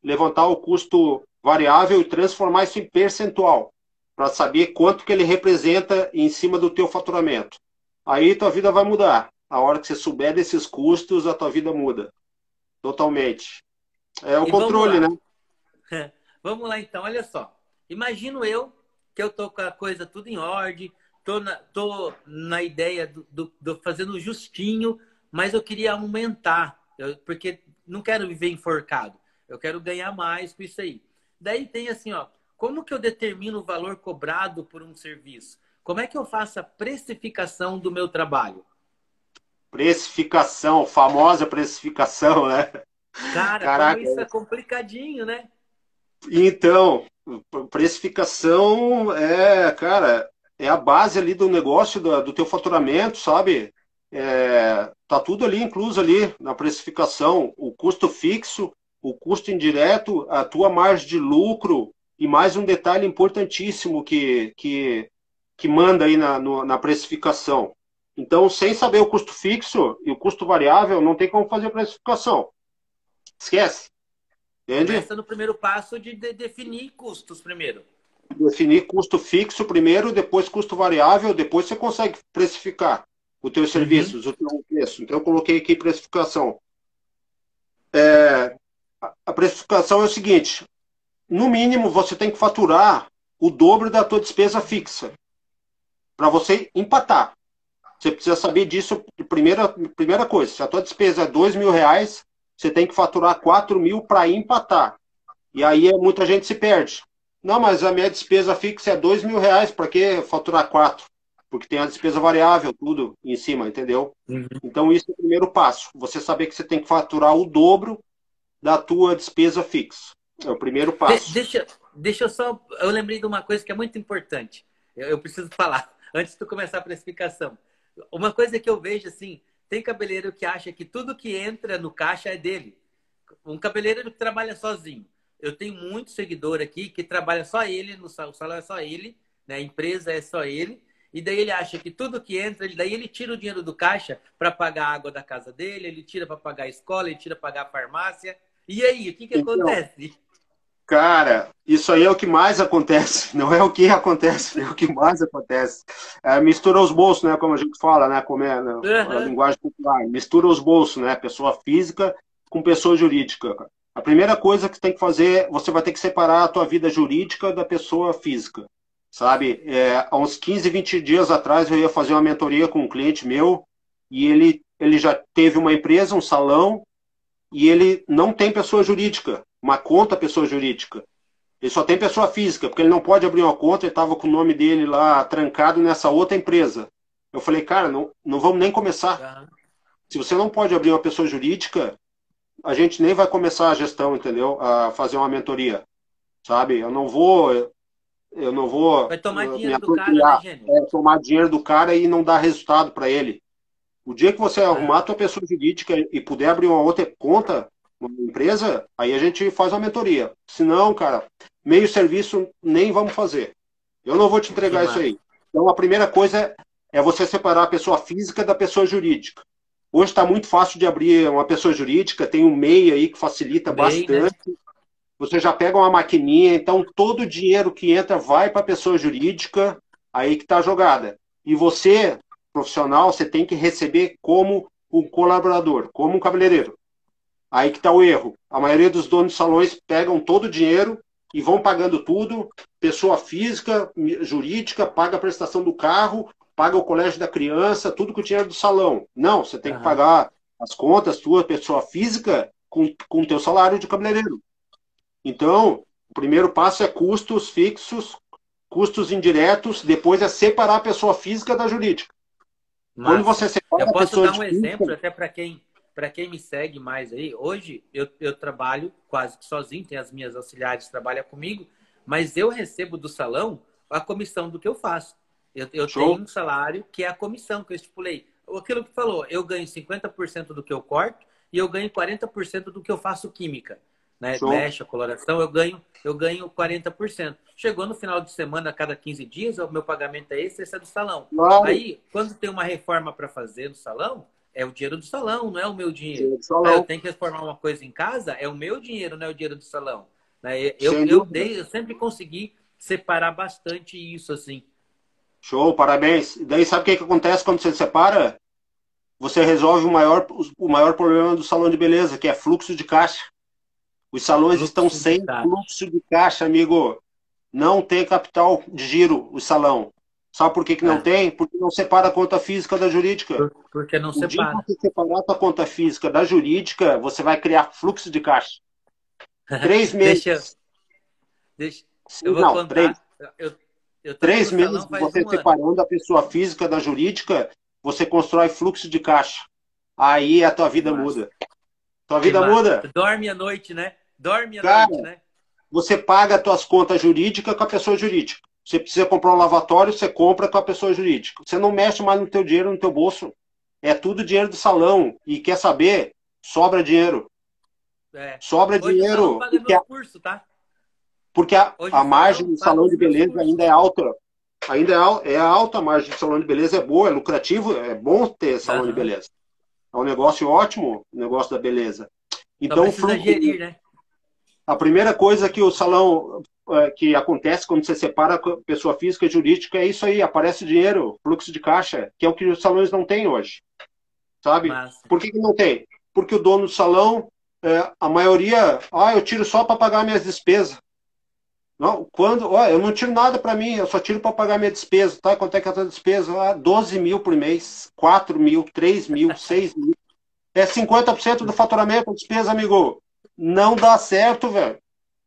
levantar o custo variável e transformar isso em percentual para saber quanto que ele representa em cima do teu faturamento. Aí tua vida vai mudar. A hora que você souber desses custos, a tua vida muda. Totalmente. É o e controle, vamos né? vamos lá então, olha só. Imagino eu que eu tô com a coisa tudo em ordem, tô na, tô na ideia do, do, do fazendo justinho, mas eu queria aumentar, eu, porque não quero viver enforcado. Eu quero ganhar mais com isso aí. Daí tem assim, ó, como que eu determino o valor cobrado por um serviço? Como é que eu faço a precificação do meu trabalho? Precificação, famosa precificação, né? Cara, Caraca. isso é complicadinho, né? Então, precificação é, cara, é a base ali do negócio, do, do teu faturamento, sabe? É, tá tudo ali incluso ali na precificação, o custo fixo, o custo indireto, a tua margem de lucro, e mais um detalhe importantíssimo que, que, que manda aí na, no, na precificação. Então, sem saber o custo fixo e o custo variável, não tem como fazer precificação. Esquece. Entende? Começa no primeiro passo de, de definir custos primeiro. Definir custo fixo primeiro, depois custo variável, depois você consegue precificar os teus uhum. serviços, o teu preço. Então, eu coloquei aqui precificação. É, a precificação é o seguinte: no mínimo, você tem que faturar o dobro da tua despesa fixa para você empatar. Você precisa saber disso, primeira, primeira coisa. Se a tua despesa é dois mil reais, você tem que faturar quatro mil para empatar. E aí muita gente se perde. Não, mas a minha despesa fixa é dois mil reais, para que faturar quatro? Porque tem a despesa variável, tudo em cima, entendeu? Uhum. Então, isso é o primeiro passo. Você saber que você tem que faturar o dobro da tua despesa fixa. É o primeiro passo. De, deixa, deixa eu só. Eu lembrei de uma coisa que é muito importante. Eu, eu preciso falar antes de começar a precificação. Uma coisa que eu vejo assim: tem cabeleireiro que acha que tudo que entra no caixa é dele. Um cabeleireiro que trabalha sozinho. Eu tenho muito seguidor aqui que trabalha só ele, no o salão é só ele, né? a empresa é só ele. E daí ele acha que tudo que entra, daí ele tira o dinheiro do caixa para pagar a água da casa dele, ele tira para pagar a escola, ele tira para pagar a farmácia. E aí, o que, que então, acontece? Cara, isso aí é o que mais acontece. Não é o que acontece, é o que mais acontece. É, mistura os bolsos, né? Como a gente fala, né? Como é na, uhum. linguagem popular. Mistura os bolsos, né? Pessoa física com pessoa jurídica. A primeira coisa que tem que fazer, você vai ter que separar a tua vida jurídica da pessoa física. Sabe, é, há uns 15, 20 dias atrás eu ia fazer uma mentoria com um cliente meu e ele, ele já teve uma empresa, um salão, e ele não tem pessoa jurídica, uma conta pessoa jurídica. Ele só tem pessoa física, porque ele não pode abrir uma conta, ele estava com o nome dele lá trancado nessa outra empresa. Eu falei, cara, não, não vamos nem começar. Se você não pode abrir uma pessoa jurídica, a gente nem vai começar a gestão, entendeu? A fazer uma mentoria. Sabe? Eu não vou eu não vou. Vai tomar dinheiro do cara, né, Gênio? É, tomar dinheiro do cara e não dar resultado para ele. O dia que você é. arrumar a tua pessoa jurídica e puder abrir uma outra conta, uma empresa, aí a gente faz uma mentoria. Se não, cara, meio serviço nem vamos fazer. Eu não vou te entregar isso aí. Então a primeira coisa é você separar a pessoa física da pessoa jurídica. Hoje está muito fácil de abrir uma pessoa jurídica, tem um MEI aí que facilita MEI, né? bastante. Né? Você já pega uma maquininha, então todo o dinheiro que entra vai para a pessoa jurídica, aí que está a jogada. E você, profissional, você tem que receber como um colaborador, como um cabeleireiro. Aí que está o erro. A maioria dos donos de salões pegam todo o dinheiro e vão pagando tudo. Pessoa física, jurídica, paga a prestação do carro, paga o colégio da criança, tudo com o dinheiro do salão. Não, você tem uhum. que pagar as contas, tua pessoa física, com o teu salário de cabeleireiro. Então, o primeiro passo é custos fixos, custos indiretos, depois é separar a pessoa física da jurídica. Mas, Quando você separa eu posso dar um exemplo até para quem para quem me segue mais aí. Hoje eu, eu trabalho quase que sozinho, tem as minhas auxiliares que trabalham comigo, mas eu recebo do salão a comissão do que eu faço. Eu, eu tenho um salário que é a comissão que eu estipulei. Aquilo que falou, eu ganho 50% do que eu corto e eu ganho 40% do que eu faço química né? Mexe a coloração, eu ganho, eu ganho 40%. Chegou no final de semana, a cada 15 dias, o meu pagamento é esse, esse é do salão. Claro. Aí, quando tem uma reforma para fazer no salão, é o dinheiro do salão, não é o meu dinheiro. Aí eu tenho que reformar uma coisa em casa, é o meu dinheiro, não é o dinheiro do salão. Né? Eu, eu, dei, eu sempre consegui separar bastante isso, assim. Show, parabéns. Daí sabe o que, que acontece quando você separa? Você resolve o maior, o maior problema do salão de beleza, que é fluxo de caixa. Os salões fluxo estão sem fluxo de caixa, amigo. Não tem capital de giro o salão. Sabe por que, que não é. tem? Porque não separa a conta física da jurídica. Por, porque não o separa. Dia que você separar a conta física da jurídica, você vai criar fluxo de caixa. Três meses. deixa, deixa, eu vou não, contar. Três, eu, eu três meses você um separando ano. a pessoa física da jurídica, você constrói fluxo de caixa. Aí a tua vida muda. Tua vida muda. Dorme à noite, né? Dorme à Cara, noite, né? Você paga as tuas contas jurídicas com a pessoa jurídica. Você precisa comprar um lavatório, você compra com a pessoa jurídica. Você não mexe mais no teu dinheiro, no teu bolso. É tudo dinheiro do salão. E quer saber? Sobra dinheiro. É. Sobra Hoje dinheiro. Porque, a... curso, tá? porque a, a margem do salão de beleza ainda é alta. Ainda é, é alta a margem do salão de beleza, é boa, é lucrativo, é bom ter salão uhum. de beleza. É um negócio ótimo, o negócio da beleza. Então, Só fluxo, gerir, né? A primeira coisa que o salão é, que acontece quando você separa pessoa física e jurídica é isso aí, aparece dinheiro, fluxo de caixa, que é o que os salões não têm hoje. Sabe? Massa. Por que, que não tem? Porque o dono do salão, é, a maioria, ah, eu tiro só para pagar minhas despesas. Não, quando, ó, eu não tiro nada para mim, eu só tiro para pagar minha despesa, tá? Quanto é que é a tua despesa? Ah, 12 mil por mês, 4 mil, 3 mil, 6 mil. É 50% do faturamento despesa, amigo. Não dá certo, velho.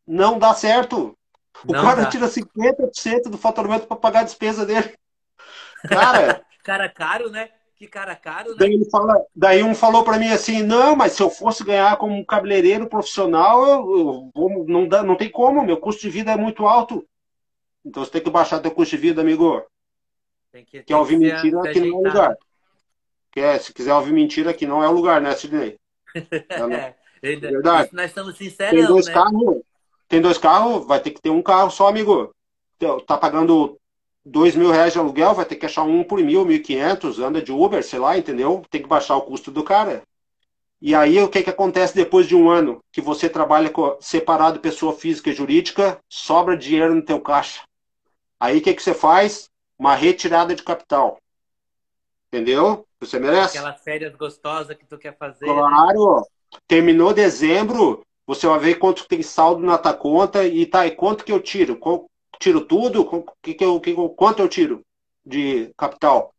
Não dá certo. O não cara dá. tira 50% do faturamento para pagar a despesa dele. Cara. cara caro, né? Que cara caro, né? Daí, fala, daí um falou para mim assim: não, mas se eu fosse ganhar como um cabeleireiro profissional, eu, eu, não, dá, não tem como, meu custo de vida é muito alto. Então você tem que baixar teu custo de vida, amigo. Tem que, Quer ouvir mentira, aqui não é lugar. Quer, se quiser ouvir mentira, aqui não é o lugar, né, Sidney? É, é verdade. Nós estamos sinceros. Tem dois né? carros, tem dois carros, vai ter que ter um carro só, amigo. Tá pagando dois mil reais de aluguel, vai ter que achar um por mil, mil e quinhentos, anda de Uber, sei lá, entendeu? Tem que baixar o custo do cara. E aí o que, que acontece depois de um ano que você trabalha separado pessoa física e jurídica, sobra dinheiro no teu caixa. Aí o que, que você faz? Uma retirada de capital. Entendeu? Você merece. Aquelas férias gostosas que tu quer fazer. Né? Claro. Né? Terminou dezembro, você vai ver quanto tem saldo na tua conta e tá, e quanto que eu tiro? Tiro tudo? Que que eu, que, quanto eu tiro de capital?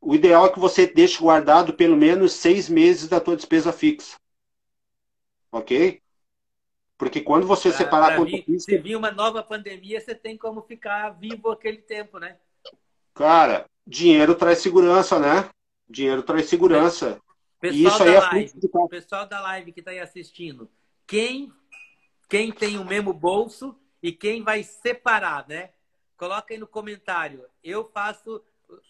O ideal é que você deixe guardado pelo menos seis meses da tua despesa fixa. Ok? Porque quando você pra, separar pra conta fixa... Se vir uma nova pandemia, você tem como ficar vivo aquele tempo, né? Cara, dinheiro traz segurança, né? Dinheiro traz segurança. Pessoal isso aí é live, de... pessoal da live que está aí assistindo, quem, quem tem o mesmo bolso e quem vai separar, né? Coloca aí no comentário. Eu faço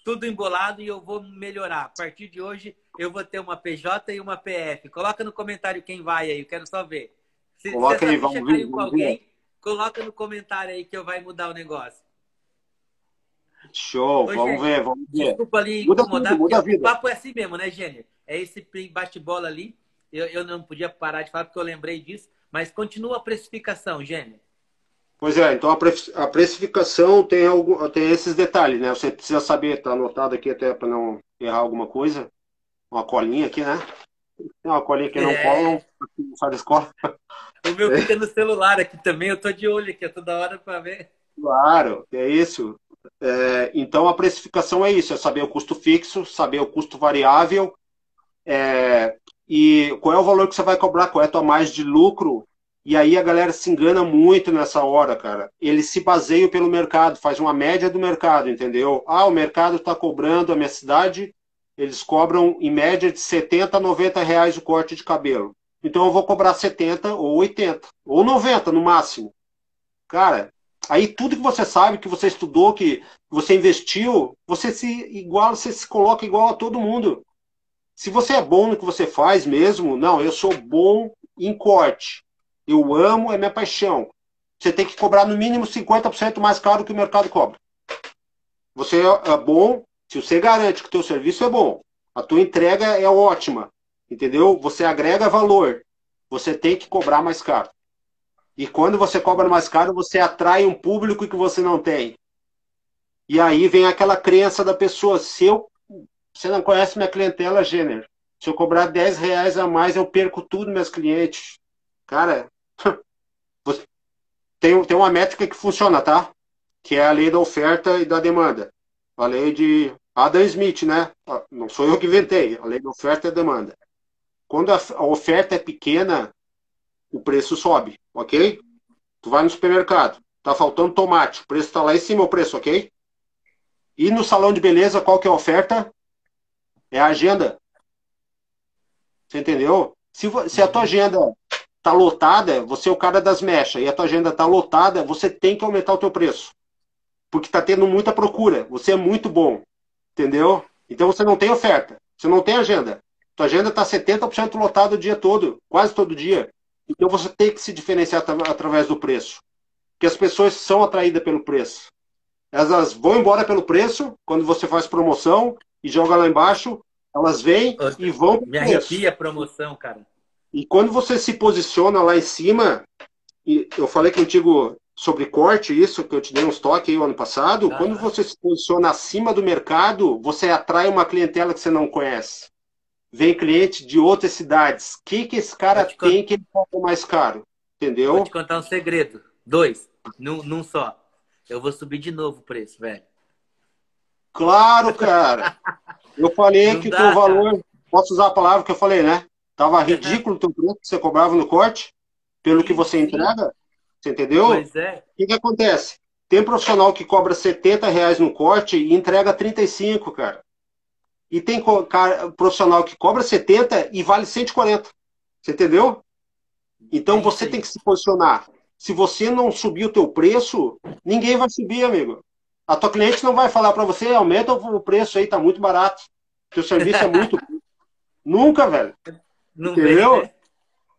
tudo embolado e eu vou melhorar. A partir de hoje eu vou ter uma PJ e uma PF. Coloca no comentário quem vai aí, eu quero só ver. Se, coloca aí, vamos ver, com alguém, coloca no comentário aí que eu vai mudar o negócio. Show, Ô, vamos ver, vamos ver. Desculpa ali muda incomodar, tudo, muda a vida. o papo é assim mesmo, né, Gênio? É esse bate-bola ali. Eu, eu não podia parar de falar porque eu lembrei disso, mas continua a precificação, Gênio. Pois é, então a precificação tem, algum, tem esses detalhes, né? Você precisa saber, tá anotado aqui até para não errar alguma coisa. Uma colinha aqui, né? Tem uma colinha que não é. cola, não, não sai da escola. O meu fica no celular aqui também, eu tô de olho aqui, toda hora para ver. Claro, é isso. É, então a precificação é isso, é saber o custo fixo, saber o custo variável, é, e qual é o valor que você vai cobrar, qual é a tua margem de lucro e aí a galera se engana muito nessa hora, cara. Eles se baseiam pelo mercado, faz uma média do mercado, entendeu? Ah, o mercado está cobrando a minha cidade, eles cobram em média de 70 a 90 reais o corte de cabelo. Então eu vou cobrar 70 ou 80, ou 90 no máximo. Cara, aí tudo que você sabe, que você estudou, que você investiu, você se igual, você se coloca igual a todo mundo. Se você é bom no que você faz mesmo, não, eu sou bom em corte. Eu amo, é minha paixão. Você tem que cobrar no mínimo 50% mais caro que o mercado cobra. Você é bom, se você garante que o teu serviço é bom, a tua entrega é ótima, entendeu? Você agrega valor, você tem que cobrar mais caro. E quando você cobra mais caro, você atrai um público que você não tem. E aí vem aquela crença da pessoa, se eu, você não conhece minha clientela gênero, se eu cobrar 10 reais a mais, eu perco tudo meus clientes. Cara, tem, tem uma métrica que funciona, tá? Que é a lei da oferta e da demanda. A lei de Adam Smith, né? Não sou eu que inventei. A lei da oferta e da demanda. Quando a, a oferta é pequena, o preço sobe, ok? Tu vai no supermercado, tá faltando tomate, o preço tá lá em cima o preço, ok? E no salão de beleza, qual que é a oferta? É a agenda. Você entendeu? Se, se a tua agenda tá lotada, você é o cara das mechas e a tua agenda tá lotada, você tem que aumentar o teu preço. Porque tá tendo muita procura. Você é muito bom. Entendeu? Então você não tem oferta. Você não tem agenda. Tua agenda tá 70% lotada o dia todo, quase todo dia. Então você tem que se diferenciar através do preço. Porque as pessoas são atraídas pelo preço. Elas vão embora pelo preço quando você faz promoção e joga lá embaixo. Elas vêm e vão. Me arrepia a promoção, cara. E quando você se posiciona lá em cima, eu falei contigo sobre corte, isso que eu te dei uns toques aí o ano passado. Ah, quando você se posiciona acima do mercado, você atrai uma clientela que você não conhece. Vem cliente de outras cidades. O que, que esse cara tem que ele cobra mais caro? Entendeu? Vou te contar um segredo. Dois, num, num só. Eu vou subir de novo o preço, velho. Claro, cara. Eu falei não que o teu valor. Posso usar a palavra que eu falei, né? Tava ridículo o teu preço que você cobrava no corte, pelo que você entrega. Você entendeu? Pois é. O que, que acontece? Tem profissional que cobra 70 reais no corte e entrega 35, cara. E tem profissional que cobra 70 e vale 140. Você entendeu? Então você tem que se posicionar. Se você não subir o teu preço, ninguém vai subir, amigo. A tua cliente não vai falar para você, aumenta o preço aí, tá muito barato. Teu serviço é muito. Nunca, velho. Não Entendeu? Vem, né?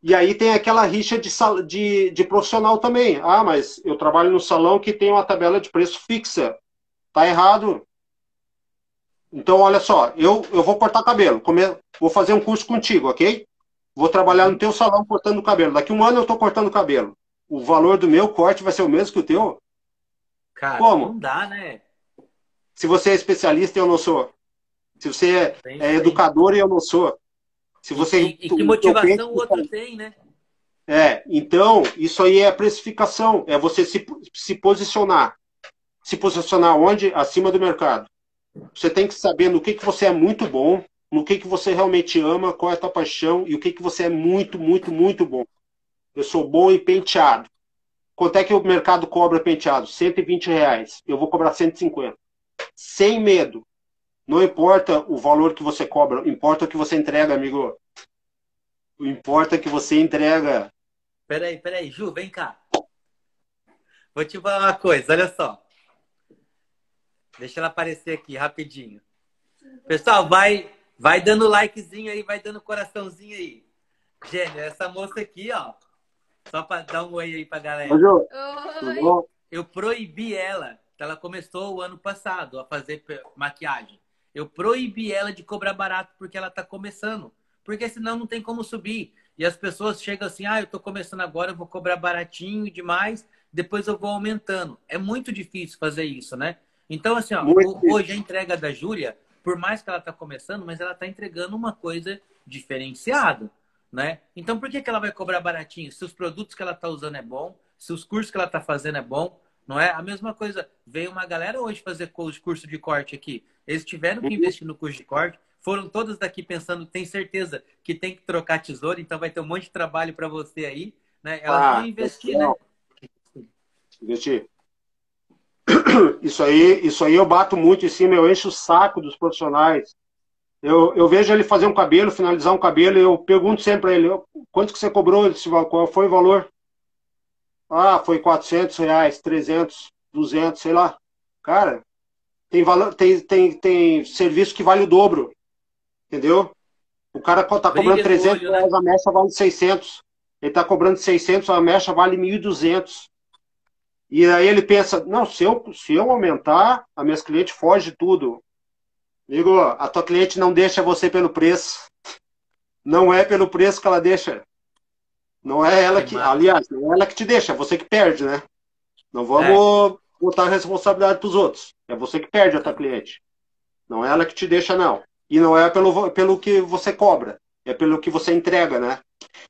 E aí tem aquela rixa de, de, de profissional também. Ah, mas eu trabalho no salão que tem uma tabela de preço fixa. Tá errado. Então, olha só, eu, eu vou cortar cabelo. Come... Vou fazer um curso contigo, ok? Vou trabalhar no teu salão cortando cabelo. Daqui um ano eu tô cortando cabelo. O valor do meu corte vai ser o mesmo que o teu? Cara, Como? não dá, né? Se você é especialista eu não sou. Se você é, é educador e eu não sou. Se você, e, e que motivação o outro tem, né? É, então, isso aí é precificação. É você se, se posicionar. Se posicionar onde? Acima do mercado. Você tem que saber no que, que você é muito bom, no que, que você realmente ama, qual é a tua paixão e o que, que você é muito, muito, muito bom. Eu sou bom em penteado. Quanto é que o mercado cobra penteado? 120 reais. Eu vou cobrar 150. Sem medo. Não importa o valor que você cobra, importa o que você entrega, amigo. O importa que você entrega. Peraí, peraí, Ju, vem cá. Vou te falar uma coisa, olha só. Deixa ela aparecer aqui rapidinho. Pessoal, vai, vai dando likezinho aí, vai dando coraçãozinho aí. Gênio, essa moça aqui, ó. Só para dar um oi aí pra galera. Oi. Eu proibi ela. Ela começou o ano passado a fazer maquiagem. Eu proibi ela de cobrar barato porque ela tá começando. Porque senão não tem como subir. E as pessoas chegam assim, ah, eu tô começando agora, eu vou cobrar baratinho demais, depois eu vou aumentando. É muito difícil fazer isso, né? Então, assim, ó, hoje a entrega da Júlia, por mais que ela está começando, mas ela está entregando uma coisa diferenciada, né? Então, por que, que ela vai cobrar baratinho? Se os produtos que ela está usando é bom, se os cursos que ela está fazendo é bom, não é? A mesma coisa, veio uma galera hoje fazer curso de corte aqui. Eles tiveram que investir no curso de corte, foram todos daqui pensando, tem certeza que tem que trocar tesouro, então vai ter um monte de trabalho para você aí, né? Elas ah, vão investir, né? Investir. Isso aí, isso aí eu bato muito em cima, eu encho o saco dos profissionais. Eu, eu vejo ele fazer um cabelo, finalizar um cabelo, e eu pergunto sempre para ele, quanto que você cobrou, esse, qual foi o valor? Ah, foi 400 reais, 300, 200, sei lá. Cara, tem, valor, tem, tem, tem serviço que vale o dobro, entendeu? O cara tá cobrando 300 olho, né? reais, né? a mecha vale 600. Ele tá cobrando 600, a mecha vale 1.200. E aí ele pensa, não, se eu, se eu aumentar, a minhas clientes foge de tudo. Amigo, a tua cliente não deixa você pelo preço. Não é pelo preço que ela deixa. Não é ela que, aliás, não é ela que te deixa, é você que perde, né? Não vamos é. botar a responsabilidade para os outros. É você que perde a tua cliente. Não é ela que te deixa, não. E não é pelo, pelo que você cobra, é pelo que você entrega, né?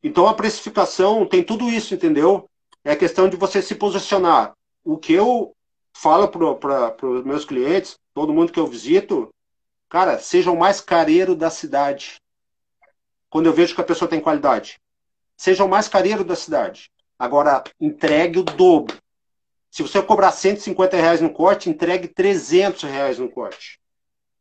Então a precificação tem tudo isso, entendeu? é questão de você se posicionar. O que eu falo para os meus clientes, todo mundo que eu visito, cara, seja o mais careiro da cidade. Quando eu vejo que a pessoa tem qualidade. Seja o mais careiro da cidade. Agora, entregue o dobro. Se você cobrar 150 reais no corte, entregue 300 reais no corte.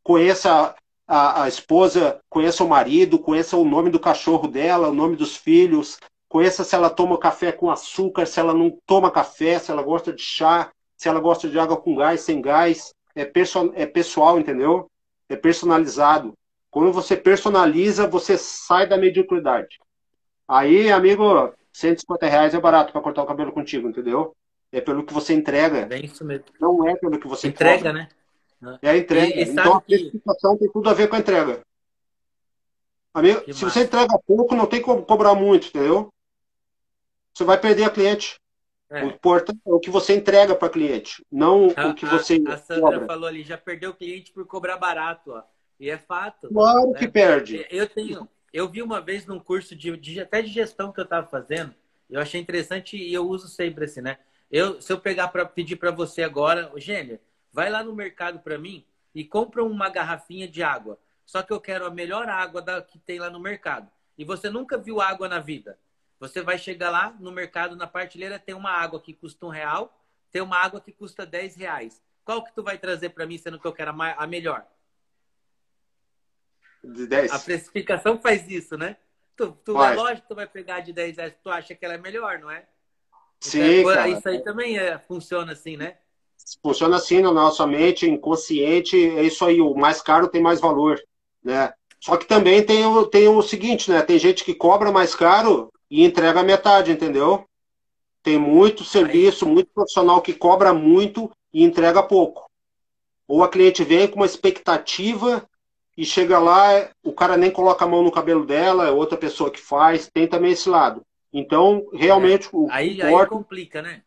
Conheça a, a, esposa, conheça o marido, conheça o nome do cachorro dela, o nome dos filhos, Conheça se ela toma café com açúcar, se ela não toma café, se ela gosta de chá, se ela gosta de água com gás, sem gás. É, perso é pessoal, entendeu? É personalizado. Quando você personaliza, você sai da mediocridade. Aí, amigo, 150 reais é barato para cortar o cabelo contigo, entendeu? É pelo que você entrega. É isso mesmo. Não é pelo que você entrega, cobra. né? É a entrega. E, e então a precificação que... tem tudo a ver com a entrega. Amigo, que se massa. você entrega pouco, não tem como cobrar muito, entendeu? você vai perder a cliente. É. O importante é o que você entrega para cliente, não a, o que você. A, a Sandra cobra. falou ali, já perdeu o cliente por cobrar barato, ó. E é fato. Claro né? que perde. Eu tenho, eu vi uma vez num curso de, de até de gestão que eu estava fazendo, eu achei interessante e eu uso sempre assim, né? Eu, se eu pegar para pedir para você agora, Gênia, vai lá no mercado para mim e compra uma garrafinha de água. Só que eu quero a melhor água da, que tem lá no mercado. E você nunca viu água na vida. Você vai chegar lá no mercado, na partilheira, tem uma água que custa um real, tem uma água que custa 10 reais. Qual que tu vai trazer para mim, sendo que eu quero a melhor? De 10. A precificação faz isso, né? Tu, tu vai, lógico, tu vai pegar de 10 reais, tu acha que ela é melhor, não é? Sim, então, cara. Isso aí também é, funciona assim, né? Funciona assim na nossa mente, inconsciente, é isso aí, o mais caro tem mais valor, né? Só que também tem o, tem o seguinte, né? Tem gente que cobra mais caro e entrega metade, entendeu? Tem muito serviço, muito profissional que cobra muito e entrega pouco. Ou a cliente vem com uma expectativa e chega lá, o cara nem coloca a mão no cabelo dela, é outra pessoa que faz, tem também esse lado. Então, realmente, é. o aí, importa, aí complica, né?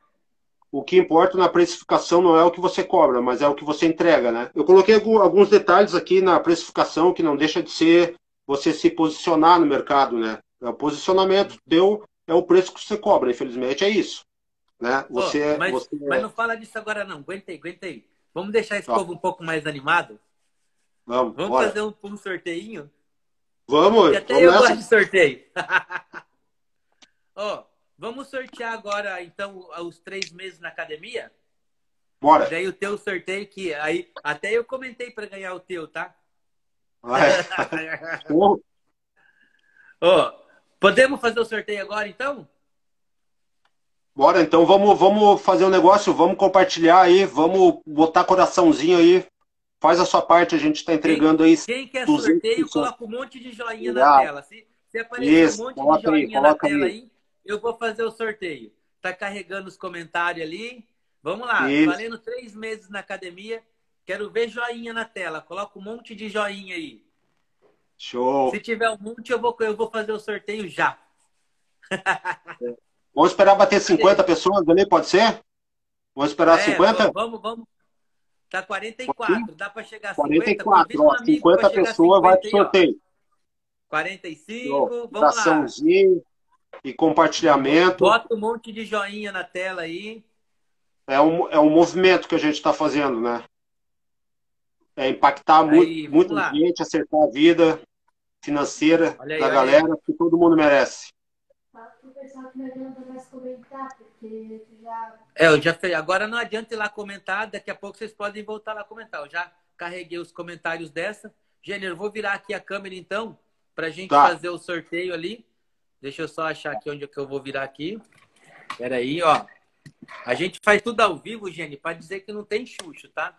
O que importa na precificação não é o que você cobra, mas é o que você entrega, né? Eu coloquei alguns detalhes aqui na precificação que não deixa de ser você se posicionar no mercado, né? É o posicionamento teu é o preço que você cobra, infelizmente é isso. Né? Você, Pô, mas, você... mas não fala disso agora não, aguenta aí, aguenta aí. Vamos deixar esse tá. povo um pouco mais animado? Vamos, vamos bora. fazer um, um sorteio? Vamos, Porque até eu gosto de sorteio. Ó, oh, vamos sortear agora, então, os três meses na academia? Bora. Daí o teu sorteio que aí até eu comentei para ganhar o teu, tá? Ó, oh, podemos fazer o sorteio agora, então? Bora, então vamos, vamos fazer um negócio, vamos compartilhar aí, vamos botar coraçãozinho aí. Faz a sua parte, a gente está entregando quem, aí. Quem quer sorteio, coloca um monte de joinha na tela. Se, se aparecer Isso, um monte de joinha aí, na tela aí. aí, eu vou fazer o sorteio. Tá carregando os comentários ali. Vamos lá, Isso. valendo três meses na academia. Quero ver joinha na tela. Coloca um monte de joinha aí. Show. Se tiver um monte, eu vou, eu vou fazer o sorteio já. Vamos esperar bater 50 pessoas ali, pode ser? Vamos esperar é, 50? Vamos, vamos. Tá 44, dá para chegar a 44, 50. Ó, 50 pessoas vai pro sorteio. 45, vamos lá. E compartilhamento. Bota um monte de joinha na tela aí. É um, é um movimento que a gente está fazendo, né? É impactar aí, muito, muita lá. gente, acertar a vida financeira aí, da galera aí. que todo mundo merece pessoal que não adianta mais comentar, porque já. É, eu já fiz. Agora não adianta ir lá comentar, daqui a pouco vocês podem voltar lá comentar. Eu já carreguei os comentários dessa. Gênero, vou virar aqui a câmera então, pra gente tá. fazer o sorteio ali. Deixa eu só achar aqui onde é que eu vou virar aqui. Pera aí, ó. A gente faz tudo ao vivo, Gênero, para dizer que não tem chucho, tá?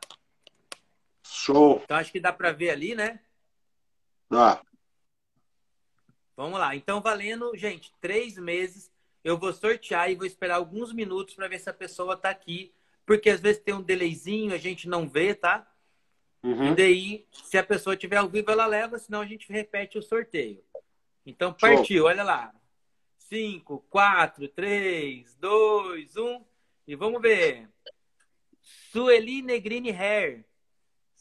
Show. Então acho que dá para ver ali, né? Dá. Vamos lá. Então, valendo, gente, três meses. Eu vou sortear e vou esperar alguns minutos para ver se a pessoa está aqui. Porque às vezes tem um delayzinho, a gente não vê, tá? Uhum. E daí, se a pessoa estiver ao vivo, ela leva, senão a gente repete o sorteio. Então, partiu, Show. olha lá. 5, 4, 3, 2, 1. E vamos ver. Sueli Negrini Hair.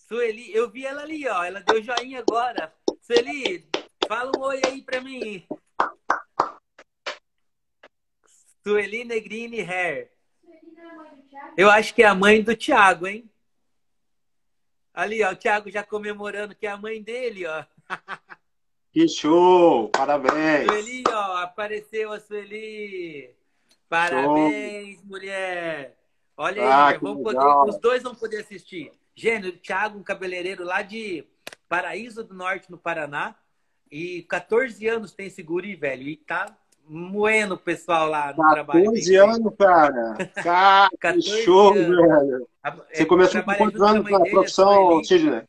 Sueli, eu vi ela ali, ó. Ela deu joinha agora. Sueli, Fala um oi aí pra mim. Sueli Negrini Hair. Eu acho que é a mãe do Thiago, hein? Ali, ó, o Thiago já comemorando que é a mãe dele, ó. Que show! Parabéns! Sueli, ó, apareceu a Sueli. Parabéns, show. mulher! Olha ah, aí, vamos poder, os dois vão poder assistir. Gênio, o Thiago, um cabeleireiro lá de Paraíso do Norte, no Paraná. E 14 anos tem esse guri, velho. E tá moendo o pessoal lá no 14 trabalho. 14 anos, cara. Cara, que show, anos. velho. Você é, começou com quantos anos na profissão, Sidney?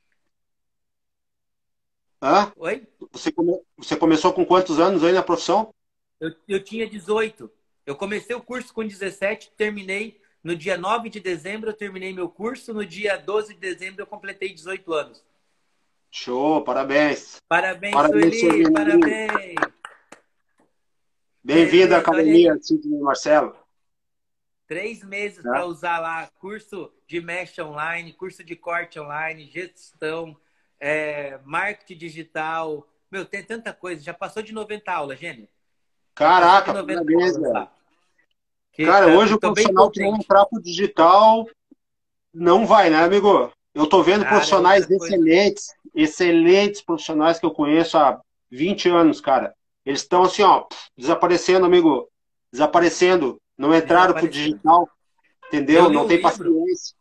Hã? Oi? Você, come... Você começou com quantos anos aí na profissão? Eu, eu tinha 18. Eu comecei o curso com 17, terminei no dia 9 de dezembro, eu terminei meu curso. No dia 12 de dezembro, eu completei 18 anos. Show, parabéns. Parabéns, parabéns Sueli, parabéns. Bem-vindo à academia, Sidney Marcelo. Três meses tá. para usar lá curso de mesh online, curso de corte online, gestão, é, marketing digital. Meu, tem tanta coisa. Já passou de 90 aulas, Gênio. Caraca, parabéns, velho. Cara, hoje o profissional que não entrar pro digital não vai, né, amigo? Eu tô vendo Cara, profissionais excelentes, excelentes profissionais que eu conheço há 20 anos, cara. Eles estão assim, ó, desaparecendo, amigo. Desaparecendo. Não entraram pro digital. Entendeu? Não um tem livro, paciência.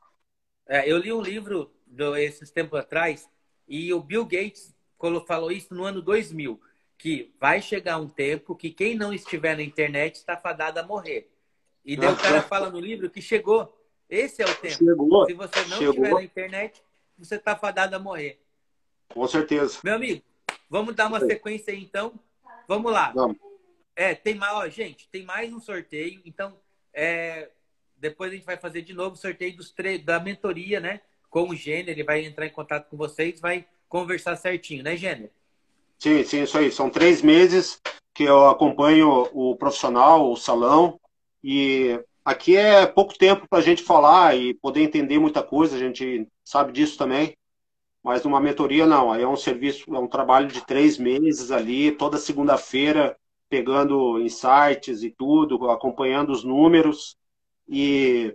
É, eu li um livro do, esses tempos atrás e o Bill Gates falou isso no ano 2000, que vai chegar um tempo que quem não estiver na internet está fadado a morrer. E daí o cara fala no livro que chegou. Esse é o tempo. Chegou. Se você não chegou. estiver na internet, você está fadado a morrer. Com certeza. Meu amigo, vamos dar uma sequência aí então. Vamos lá. Vamos. É, tem mais, ó, gente, tem mais um sorteio. Então, é, depois a gente vai fazer de novo o sorteio dos da mentoria, né? com o Gênero, ele vai entrar em contato com vocês, vai conversar certinho, né, Gênero? Sim, sim, isso aí. São três meses que eu acompanho o profissional, o salão, e aqui é pouco tempo para a gente falar e poder entender muita coisa, a gente sabe disso também. Mas numa mentoria, não. Aí é um serviço, é um trabalho de três meses ali, toda segunda-feira, pegando insights e tudo, acompanhando os números. E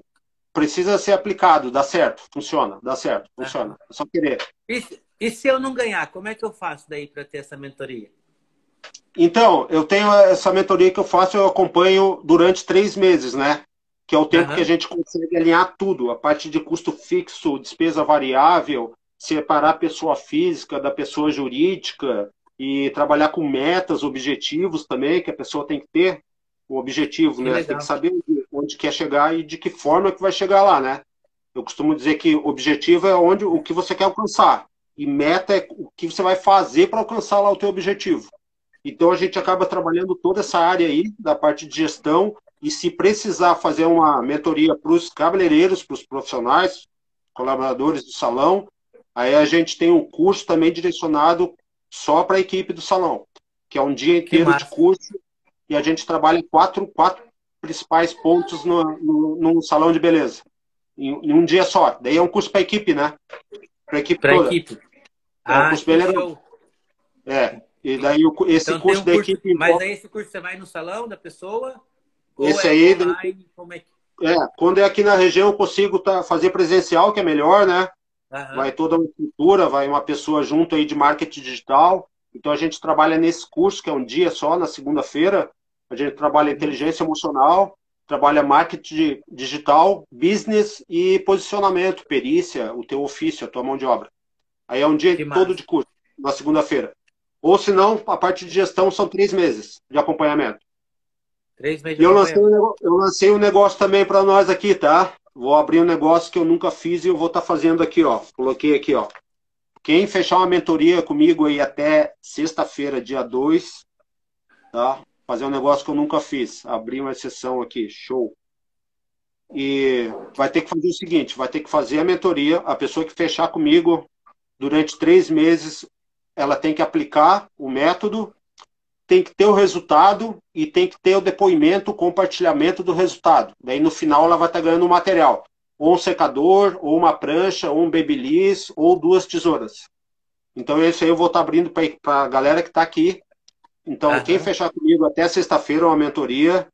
precisa ser aplicado, dá certo, funciona, dá certo, funciona. É só querer. E, e se eu não ganhar, como é que eu faço daí para ter essa mentoria? Então, eu tenho essa mentoria que eu faço, eu acompanho durante três meses, né? Que é o tempo uhum. que a gente consegue alinhar tudo, a parte de custo fixo, despesa variável, separar a pessoa física da pessoa jurídica e trabalhar com metas, objetivos também, que a pessoa tem que ter o objetivo, né? Tem que saber onde quer chegar e de que forma que vai chegar lá, né? Eu costumo dizer que objetivo é onde o que você quer alcançar e meta é o que você vai fazer para alcançar lá o teu objetivo. Então a gente acaba trabalhando toda essa área aí da parte de gestão e se precisar fazer uma mentoria para os cabeleireiros, para os profissionais, colaboradores do salão, aí a gente tem um curso também direcionado só para a equipe do salão, que é um dia inteiro de curso e a gente trabalha quatro, quatro principais pontos no, no, num salão de beleza. Em, em, um dia só. Daí é um curso para a equipe, né? Para a equipe pra toda. Equipe. É, ah, um curso bem legal. É. E daí o, esse então, curso um da curso, equipe. Mas aí esse curso você vai no salão da pessoa? Esse é aí. Online, como é, que... é, quando é aqui na região eu consigo tá, fazer presencial, que é melhor, né? Uhum. Vai toda uma estrutura, vai uma pessoa junto aí de marketing digital. Então a gente trabalha nesse curso, que é um dia só, na segunda-feira. A gente trabalha inteligência emocional, trabalha marketing digital, business e posicionamento, perícia, o teu ofício, a tua mão de obra. Aí é um dia que todo massa. de curso, na segunda-feira. Ou se não, a parte de gestão são três meses de acompanhamento. Três meses de eu lancei, um, eu lancei um negócio também para nós aqui, tá? Vou abrir um negócio que eu nunca fiz e eu vou estar tá fazendo aqui, ó. Coloquei aqui, ó. Quem fechar uma mentoria comigo aí até sexta-feira, dia 2, tá? fazer um negócio que eu nunca fiz. Abrir uma exceção aqui, show. E vai ter que fazer o seguinte: vai ter que fazer a mentoria. A pessoa que fechar comigo durante três meses, ela tem que aplicar o método, tem que ter o resultado e tem que ter o depoimento, o compartilhamento do resultado. Daí no final ela vai estar ganhando um material. Ou um secador, ou uma prancha, ou um babyliss, ou duas tesouras. Então, isso aí eu vou estar abrindo para a galera que está aqui então, uhum. quem fechar comigo até sexta-feira uma mentoria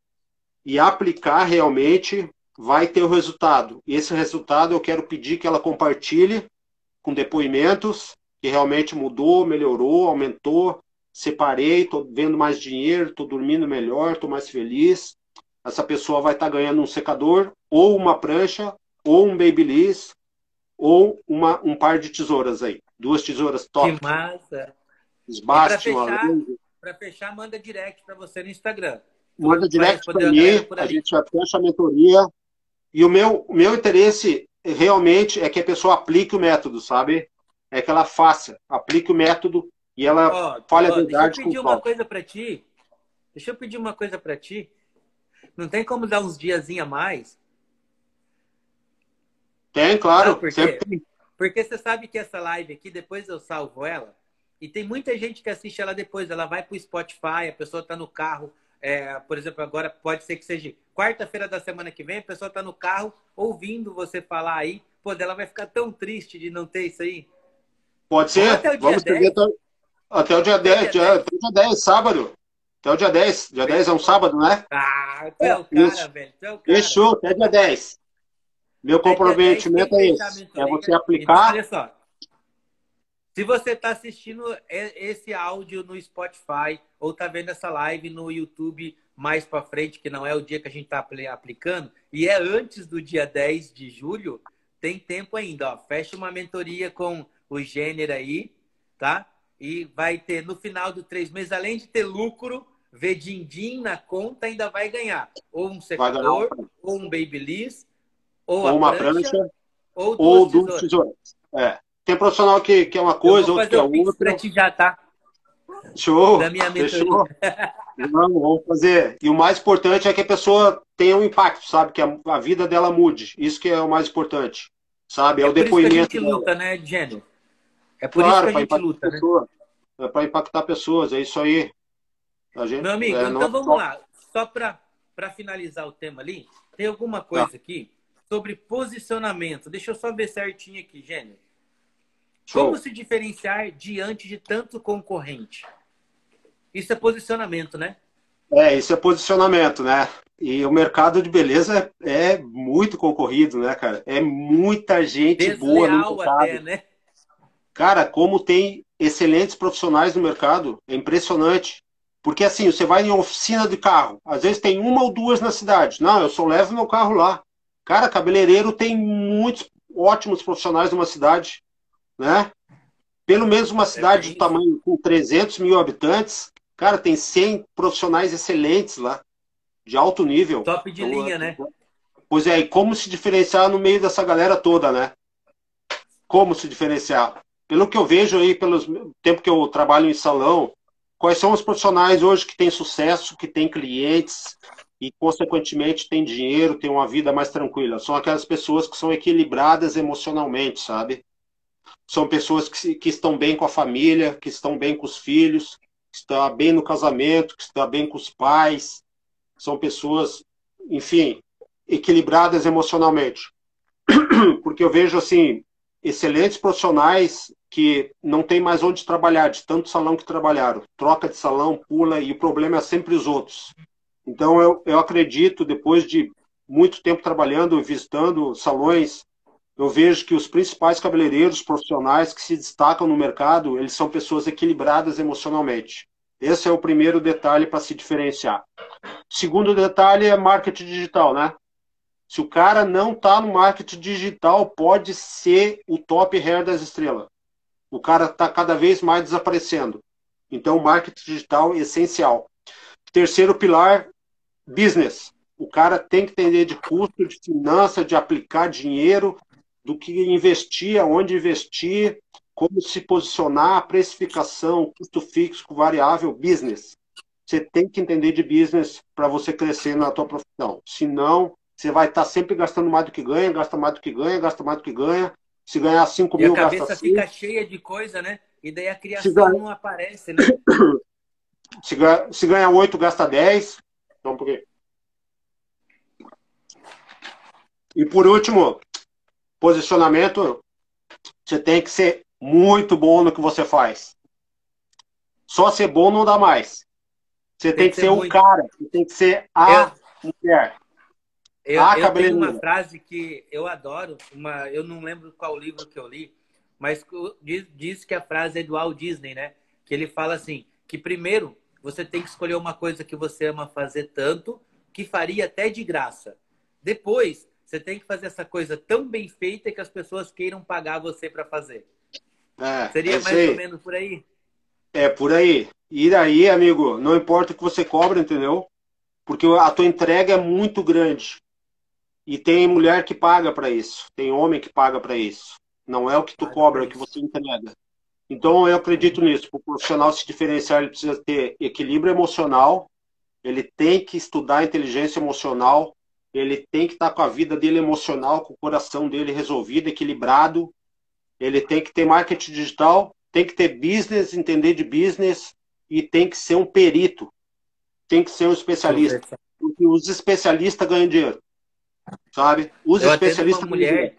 e aplicar realmente, vai ter o resultado. E esse resultado eu quero pedir que ela compartilhe com depoimentos que realmente mudou, melhorou, aumentou, separei, estou vendo mais dinheiro, estou dormindo melhor, estou mais feliz. Essa pessoa vai estar tá ganhando um secador, ou uma prancha, ou um babyliss, ou uma, um par de tesouras aí. Duas tesouras top. Que massa! Esbaste, para fechar, manda direct para você no Instagram. Manda direct para mim, a gente já fecha a mentoria. E o meu, o meu interesse realmente é que a pessoa aplique o método, sabe? É que ela faça, aplique o método e ela oh, fale oh, a verdade. Deixa eu pedir uma coisa para ti. Deixa eu pedir uma coisa para ti. Não tem como dar uns diazinho a mais? Tem, claro. Não, porque, tem. porque você sabe que essa live aqui, depois eu salvo ela e tem muita gente que assiste ela depois, ela vai para o Spotify, a pessoa está no carro, é, por exemplo, agora pode ser que seja quarta-feira da semana que vem, a pessoa está no carro ouvindo você falar aí, pô, ela vai ficar tão triste de não ter isso aí. Pode ser, até o dia vamos 10. Até, até o dia 10, dia, até o dia 10, sábado. Até o dia 10, dia 10 é um sábado, né? Ah, tu é o cara, isso. velho, tu é o cara. Fechou, até dia 10. Meu comprometimento é esse, é você aplicar... Então, olha só, se você está assistindo esse áudio no Spotify ou está vendo essa live no YouTube mais para frente, que não é o dia que a gente está aplicando, e é antes do dia 10 de julho, tem tempo ainda. Ó. Fecha uma mentoria com o Gênero aí, tá? E vai ter no final do três meses, além de ter lucro, ver din-din na conta, ainda vai ganhar. Ou um secador, ou um babyliss, ou, ou uma prancha, prancha, ou duas, ou duas tesouras. É. Tem profissional que, que é uma coisa, outro que é outra. Pra ti já, tá? Show! Da minha Fechou. Vamos, vamos fazer. E o mais importante é que a pessoa tenha um impacto, sabe? Que a, a, vida dela mude. Isso que é o mais importante. sabe? É, É o por isso que a depoimento. gente luta, né, Gênio? É por Claro, isso que a gente luta, né? É para impactar pessoas, é isso aí. A gente, Meu amigo, é, não então é vamos lá. Só para finalizar o tema ali, tem alguma coisa Tá. aqui sobre posicionamento. Deixa eu só ver certinho aqui, Gênio. Show. Como se diferenciar diante de tanto concorrente? Isso é posicionamento, né? É, isso é posicionamento, né? E o mercado de beleza é, é muito concorrido, né, cara? É muita gente boa no Desleal mercado. até, né? Cara, como tem excelentes profissionais no mercado, é impressionante. Porque assim, você vai em oficina de carro, às vezes tem uma ou duas na cidade. Não, eu só levo meu carro lá. Cara, cabeleireiro tem muitos ótimos profissionais numa cidade, né? Pelo menos uma cidade de isso. tamanho com 300 mil habitantes, cara, tem 100 profissionais excelentes lá, de alto nível. Top de Então, linha, né? Pois é, e como se diferenciar no meio dessa galera toda, né? Como se diferenciar? Pelo que eu vejo aí, pelo tempo que eu trabalho em salão, quais são os profissionais hoje que têm sucesso, que têm clientes e, consequentemente, têm dinheiro, têm uma vida mais tranquila? São aquelas pessoas que são equilibradas emocionalmente, sabe? São pessoas que, que estão bem com a família, que estão bem com os filhos, que estão bem no casamento, que estão bem com os pais. São pessoas, enfim, equilibradas emocionalmente. Porque eu vejo assim, excelentes profissionais que não tem mais onde trabalhar, de tanto salão que trabalharam. Troca de salão, pula, e o problema é sempre os outros. Então eu, eu acredito, depois de muito tempo trabalhando, visitando salões, eu vejo que os principais cabeleireiros profissionais que se destacam no mercado, eles são pessoas equilibradas emocionalmente. Esse é o primeiro detalhe para se diferenciar. Segundo detalhe é marketing digital, né? Se o cara não está no marketing digital, pode ser o top hair das estrelas. O cara está cada vez mais desaparecendo. Então, marketing digital é essencial. Terceiro pilar, business. O cara tem que entender de custo, de finança, de aplicar dinheiro, do que investir, aonde investir, como se posicionar, precificação, custo fixo, variável, business. Você tem que entender de business para você crescer na tua profissão. Senão, você vai estar sempre gastando mais do que ganha, gasta mais do que ganha, gasta mais do que ganha. Se ganhar 5 E a mil, gasta cabeça 5. fica cheia de coisa, né? E daí a criação ganha- não aparece, né? Se ganha, se ganha 8, gasta 10. Então, por quê? E por último, posicionamento. Você tem que ser muito bom no que você faz. Só ser bom não dá mais. Você tem, que ser, o muito. cara. Você tem que ser a mulher. Eu, Ah, eu tenho uma frase que eu adoro, uma, eu não lembro qual livro que eu li, mas diz, diz que a frase é do Walt Disney, né? Que ele fala assim, que primeiro você tem que escolher uma coisa que você ama fazer tanto, que faria até de graça. Depois, você tem que fazer essa coisa tão bem feita que as pessoas queiram pagar você para fazer. É, Seria é mais ou menos por aí? É por aí. E daí, amigo, não importa o que você cobra, entendeu? Porque a tua entrega é muito grande. E tem mulher que paga para isso, tem homem que paga para isso. Não é o que tu Paga cobra, é o que você entrega. Então eu acredito nisso. Para o profissional se diferenciar, ele precisa ter equilíbrio emocional, ele tem que estudar inteligência emocional, ele tem que estar com a vida dele emocional, com o coração dele resolvido, equilibrado. Ele tem que ter marketing digital, tem que ter business, entender de business e tem que ser um perito. Tem que ser um especialista. Porque os especialistas ganham dinheiro. Sabe? Os Eu especialistas uma mulher.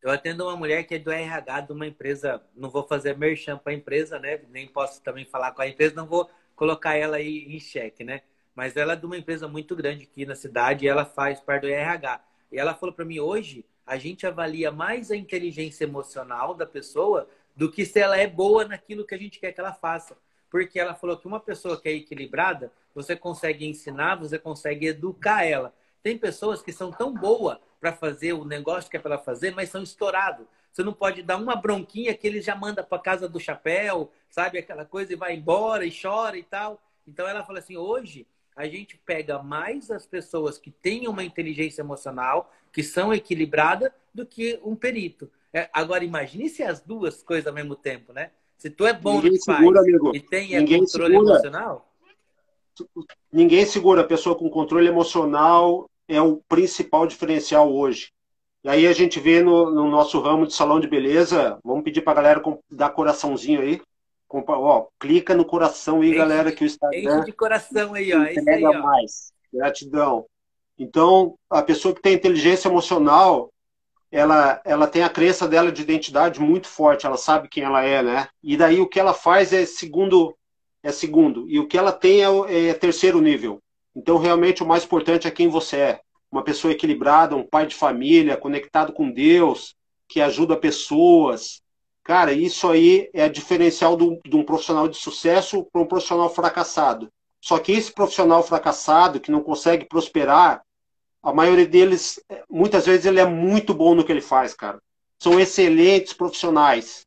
Eu atendo uma mulher que é do RH de uma empresa. Não vou fazer merchan para a empresa, né? Nem posso também falar com a empresa, não vou colocar ela aí em xeque, né? Mas ela é de uma empresa muito grande aqui na cidade e ela faz parte do RH. E ela falou para mim hoje, a gente avalia mais a inteligência emocional da pessoa do que se ela é boa naquilo que a gente quer que ela faça. Porque ela falou que uma pessoa que é equilibrada, você consegue ensinar, você consegue educar ela. Tem pessoas que são tão boas para fazer o negócio que é para ela fazer, mas são estourados. Você não pode dar uma bronquinha que ele já manda para casa do chapéu, sabe? Aquela coisa e vai embora e chora e tal. Então ela fala assim: hoje a gente pega mais as pessoas que têm uma inteligência emocional, que são equilibradas, do que um perito. É, agora imagine se as duas coisas ao mesmo tempo, né? Se tu é bom Ninguém no que faz segura, amigo. e tem é, controle segura. emocional, Ninguém segura a pessoa com controle emocional é o principal diferencial hoje. E aí a gente vê no, no nosso ramo de salão de beleza, vamos pedir pra galera dar coraçãozinho aí. Ó, clica no coração aí, galera, que o Instagram. de coração aí, ó. Esse aí, ó. mais. Gratidão. Então, a pessoa que tem inteligência emocional, ela, ela tem a crença dela de identidade muito forte, ela sabe quem ela é, né? E daí o que ela faz é segundo, é segundo. E o que ela tem é, é terceiro nível. Então, realmente, o mais importante é quem você é. Uma pessoa equilibrada, um pai de família, conectado com Deus, que ajuda pessoas. Cara, isso aí é diferencial de um profissional de sucesso para um profissional fracassado. Só que esse profissional fracassado, que não consegue prosperar, a maioria deles, muitas vezes, ele é muito bom no que ele faz, cara. São excelentes profissionais.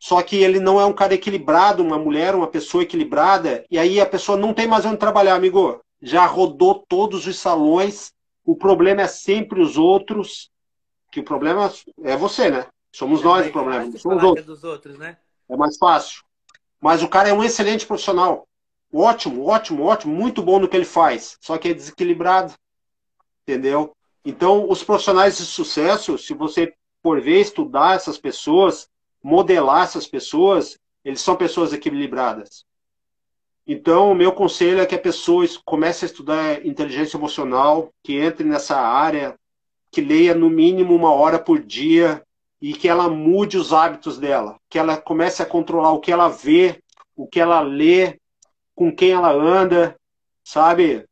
Só que ele não é um cara equilibrado, uma mulher, uma pessoa equilibrada, e aí a pessoa não tem mais onde trabalhar, amigo. Já rodou todos os salões, o problema é sempre os outros, que o problema é você, né? Somos é nós o problema, somos outros. Dos outros né? É mais fácil. Mas o cara é um excelente profissional. Ótimo, ótimo, ótimo, muito bom no que ele faz, só que é desequilibrado entendeu? Então, os profissionais de sucesso, se você por ver estudar essas pessoas, modelar essas pessoas, eles são pessoas equilibradas. Então, o meu conselho é que a pessoa comece a estudar inteligência emocional, que entre nessa área, que leia no mínimo uma hora por dia e que ela mude os hábitos dela, que ela comece a controlar o que ela vê, o que ela lê, com quem ela anda, sabe?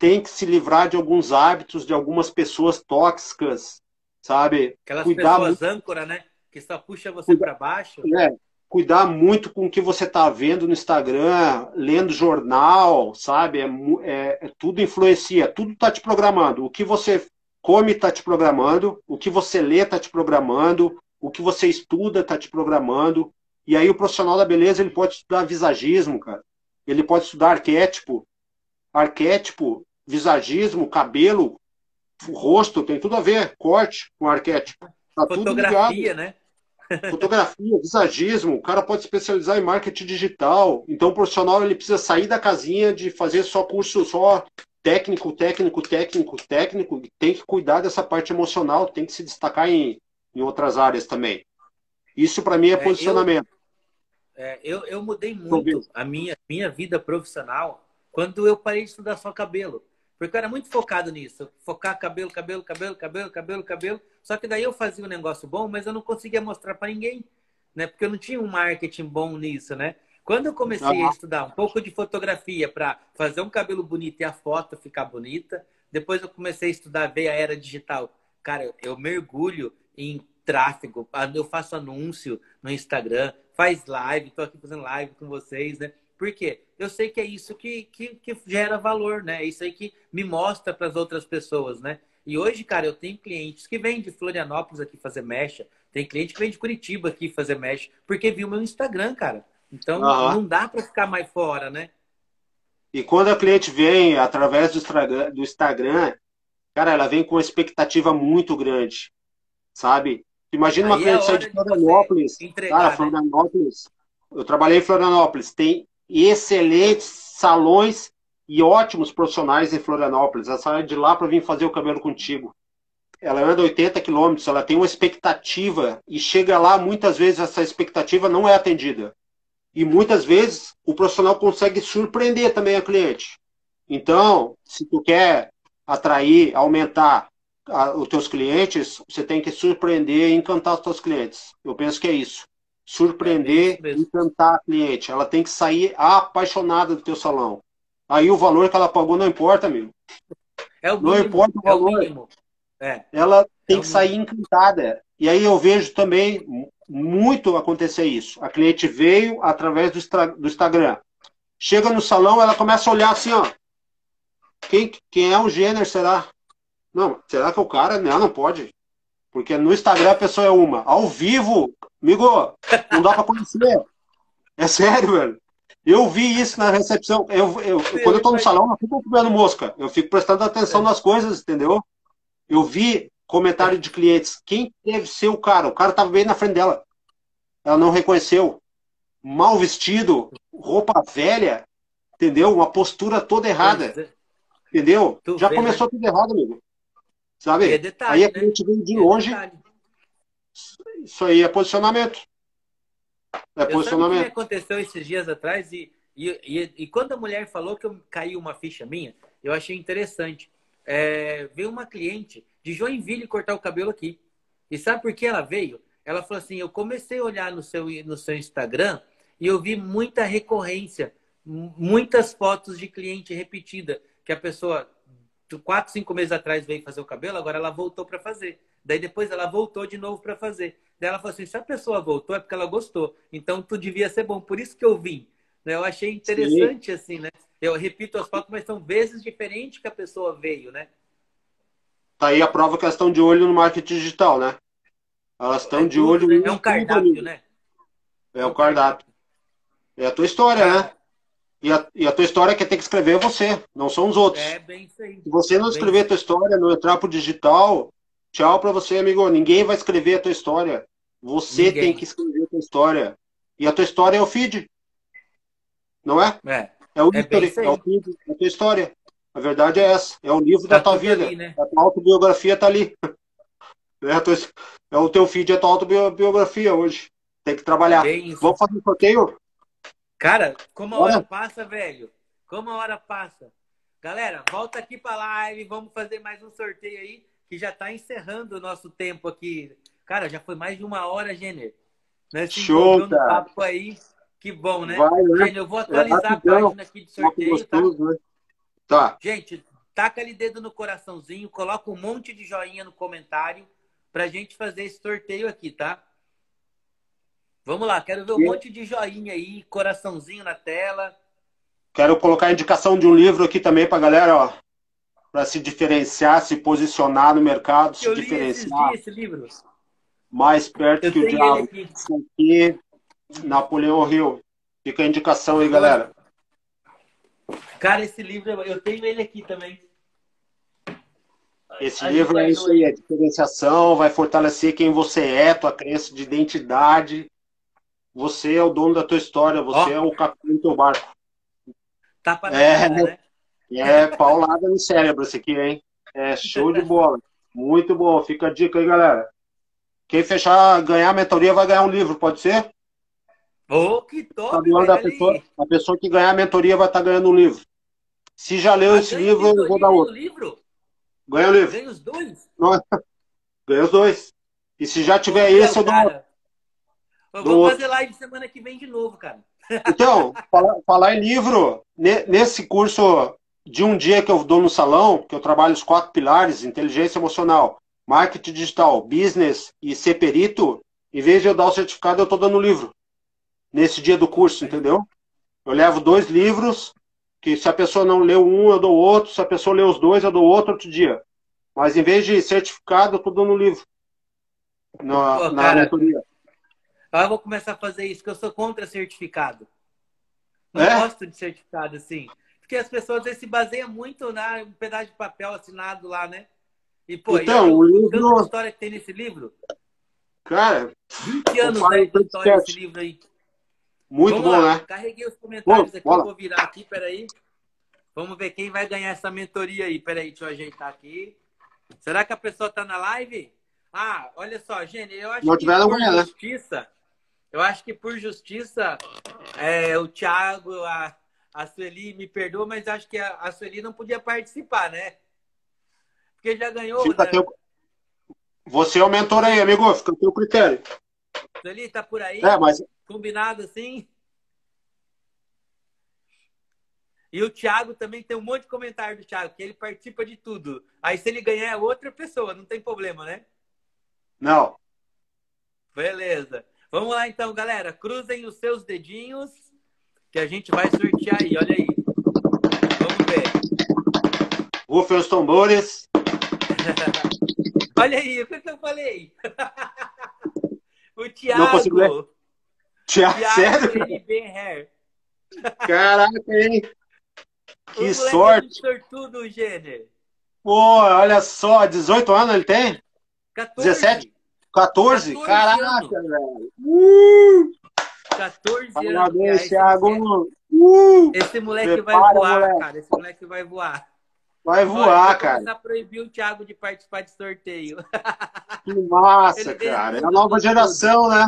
tem que se livrar de alguns hábitos, de algumas pessoas tóxicas, sabe? Aquelas cuidar pessoas muito... âncora, né? Que só puxa você para baixo. É, cuidar muito com o que você está vendo no Instagram, lendo jornal, sabe? É, é, é tudo influencia, tudo está te programando. O que você come está te programando, o que você lê está te programando, o que você estuda está te programando. E aí o profissional da beleza ele pode estudar visagismo, cara. Ele pode estudar arquétipo. Arquétipo visagismo, cabelo, rosto, tem tudo a ver, corte com arquétipo. Tá Fotografia, né? Fotografia, visagismo, o cara pode especializar em marketing digital. Então o profissional ele precisa sair da casinha de fazer só curso, só técnico, técnico, técnico, técnico, tem que cuidar dessa parte emocional, tem que se destacar em, em outras áreas também. Isso para mim é, é posicionamento. Eu, é, eu, eu mudei muito a minha, minha vida profissional quando eu parei de estudar só cabelo. Porque eu era muito focado nisso. Focar cabelo, cabelo, cabelo, cabelo, cabelo, cabelo. Só que daí eu fazia um negócio bom, mas eu não conseguia mostrar para ninguém. Né? Porque eu não tinha um marketing bom nisso, né? Quando eu comecei a estudar um pouco de fotografia para fazer um cabelo bonito e a foto ficar bonita, depois eu comecei a estudar, ver a era digital. Cara, eu mergulho em tráfego, eu faço anúncio no Instagram, faz live, estou aqui fazendo live com vocês, né? Por quê? Eu sei que é isso que, que, que gera valor, né? É isso aí que me mostra para as outras pessoas, né? E hoje, cara, eu tenho clientes que vêm de Florianópolis aqui fazer mecha, tem cliente que vem de Curitiba aqui fazer mecha, porque viu meu Instagram, cara. Então, uhum. não dá para ficar mais fora, né? E quando a cliente vem através do Instagram, cara, ela vem com uma expectativa muito grande, sabe? Imagina uma Aí cliente é sair de Florianópolis. Entregar, cara, né? Florianópolis. Eu trabalhei em Florianópolis. Tem excelentes salões e ótimos profissionais em Florianópolis. Ela sai de lá para vir fazer o cabelo contigo. Ela anda 80 quilômetros, ela tem uma expectativa e chega lá, muitas vezes essa expectativa não é atendida. E muitas vezes o profissional consegue surpreender também a cliente. Então, se tu quer atrair, aumentar a, os teus clientes, você tem que surpreender e encantar os teus clientes. Eu penso que é isso surpreender é encantar a cliente. Ela tem que sair apaixonada do teu salão. Aí o valor que ela pagou não importa, amigo. É o mínimo, não importa o valor. É o é. Ela tem é que sair encantada. E aí eu vejo também muito acontecer isso. A cliente veio através do, do Instagram. Chega no salão, ela começa a olhar assim, ó. Quem, quem é o gênero, será? Não, será que é o cara? Não, não pode. Porque no Instagram a pessoa é uma. Ao vivo, amigo, não dá pra conhecer. É sério, velho. Eu vi isso na recepção. Eu, eu, quando eu tô no salão, não fico comendo mosca. Eu fico prestando atenção nas coisas, entendeu? Eu vi comentário de clientes. Quem deve ser o cara? O cara tava bem na frente dela. Ela não reconheceu. Mal vestido, roupa velha, entendeu? Uma postura toda errada. Entendeu? Já né? começou tudo errado, amigo. Sabe? É detalhe, aí a né? cliente vem de É longe, isso aí é posicionamento. É Eu sabe o que posicionamento. aconteceu esses dias atrás e, e, e, e quando a mulher falou que eu caiu uma ficha minha, eu achei interessante. É, veio uma cliente de Joinville cortar o cabelo aqui. E sabe por que ela veio? Ela falou assim: eu comecei a olhar no seu, no seu Instagram e eu vi muita recorrência, muitas fotos de cliente repetida, que a pessoa, quatro, cinco meses atrás veio fazer o cabelo, agora ela voltou para fazer. Daí depois ela voltou de novo para fazer. Daí ela falou assim: se a pessoa voltou é porque ela gostou. Então tu devia ser bom. Por isso que eu vim. Né? Eu achei interessante assim, né? Eu repito as fotos, mas são vezes diferentes que a pessoa veio, né? Tá aí a prova que elas estão de olho no marketing digital, né? Elas estão É de tudo, olho né? É um cardápio, amigo. né? É o cardápio. É a tua história, né? E a, e a tua história que tem que escrever é você, não são os outros. É bem isso aí. Se você não escrever a tua história, não entrar pro digital, tchau pra você, amigo. Ninguém vai escrever a tua história. Você Ninguém. tem que escrever a tua história. E a tua história é o feed. Não é? É. É o É bem history, é o feed, é a tua história. A verdade é essa. É o livro Tá da tua vida. ali, né? A tua autobiografia tá ali. É, tua- é o teu feed, é a tua autobiografia hoje. Tem que trabalhar. Isso. Vamos fazer um sorteio? Cara, como a hora passa, velho. Como a hora passa. Galera, volta aqui pra live. Vamos fazer mais um sorteio aí, que já tá encerrando o nosso tempo aqui. Cara, já foi mais de uma hora. Nós se Show, cara. papo aí. Que bom, né? Vai, né? Jenner, eu vou atualizar a rapidão. página aqui de sorteio, tá? gostoso, né? Tá. Gente, taca ali dedo no coraçãozinho, coloca um monte de joinha no comentário pra gente fazer esse sorteio aqui, tá? Vamos lá, quero ver um E- monte de joinha aí, coraçãozinho na tela. Quero colocar a indicação de um livro aqui também pra galera, ó. Pra se diferenciar, se posicionar no mercado, se Eu li diferenciar dias esse livro. mais perto Eu que o diabo. aqui. Aqui, Napoleão Hill. Fica a indicação aí, galera. Cara, esse livro, eu- tenho ele aqui também. Esse A livro é isso aí, é diferenciação, vai fortalecer quem você é, tua crença de identidade. Você é o dono da tua história, você Ó. é o capitão do teu barco. Tapa na É. cara, né? É paulada no cérebro esse aqui, hein? É show de bola. Muito bom. Fica a dica aí, galera. Quem fechar, ganhar a mentoria vai ganhar um livro, pode ser? Ô, que Tá top, da pessoa, a pessoa que ganhar a mentoria vai estar ganhando um livro. Se já leu Ah, esse livro, eu vou dar outro. livro? Ganha o livro. Ganha os dois? Ganha os dois. E se já tiver esse, eu dou outro. Vou outro. fazer live semana que vem de novo, cara. Então, falar, falar em livro, ne- nesse curso de um dia que eu dou no salão, que eu trabalho os quatro pilares, inteligência emocional, marketing digital, business e ser perito, em vez de eu dar o certificado, eu estou dando o livro. Nesse dia do curso, entendeu? Eu levo dois livros, que se a pessoa não leu um, eu dou outro, se a pessoa leu os dois, eu dou outro outro dia. Mas em vez de certificado, eu estou dando o livro. Na, Pô, na cara, mentoria. Ah, eu vou começar a fazer isso, porque eu sou contra certificado. Não É? gosto de certificado, assim. Porque as pessoas vezes, se baseiam muito na um pedaço de papel assinado lá, né? E, pô, Então, eu- o livro- tanto de história que tem nesse livro, Cara, 20 anos né, de história desse livro aí. muito Vamos bom, lá, né? carreguei os comentários Bom, aqui, bora. eu vou virar aqui, peraí. Vamos ver quem vai ganhar essa mentoria aí. Peraí, deixa eu ajeitar aqui. Será que a pessoa tá na live? Ah, olha só, gente, eu acho Não que por ganha, né? Eu acho que por justiça, é, o Thiago, a, a Sueli me perdoa, mas acho que a, a Sueli não podia participar, né? Porque já ganhou, Fica né? teu... Você é o mentor aí, amigo. Fica a teu critério. Sueli, tá por aí? É, mas Combinado assim? E o Thiago também tem um monte de comentário do Thiago, que ele participa de tudo. Aí se ele ganhar é outra pessoa, não tem problema, né? não. Beleza. Vamos lá então, galera. Cruzem os seus dedinhos que a gente vai sortear aí. Olha aí. Vamos ver. Rufem os tambores. Olha aí, o que, eu falei? o Não Thiago. consigo ler. Tia, Thiago sério? Caraca, hein? O Que é sorte. sortudo, Gêner. Pô, olha só, 18 anos ele tem? 14. 17? 14? 14 Caraca, anos. velho. Uh, 14 anos. cara. parabéns, Esse moleque- Thiago. Uh, Esse moleque vai Prepara, voar, moleque. cara. Esse moleque vai voar. Vai voar, cara. Vai proibir o Thiago de participar de sorteio. Que massa, cara. É a nova geração, né?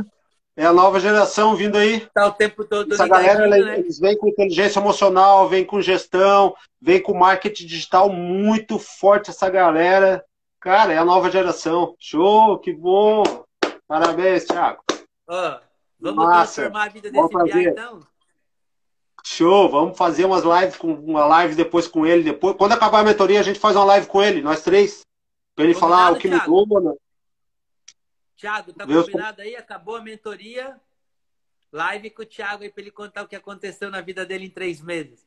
É a nova geração vindo aí. Tá o tempo todo Essa galera, né? eles vêm com inteligência emocional, vem com gestão, vem com marketing digital muito forte essa galera. Cara, é a nova geração. Show, que bom. Parabéns, Thiago. Ó, vamos Massa. transformar a vida desse piá, então? Show, vamos fazer umas lives com uma live depois com ele. Depois, quando acabar a mentoria, a gente faz uma live com ele, nós três. Pra ele Combinado, falar o que Thiago. mudou, mano. Thiago, tá Deus combinado aí? Acabou a mentoria. Live com o Thiago aí pra ele contar o que aconteceu na vida dele em três meses.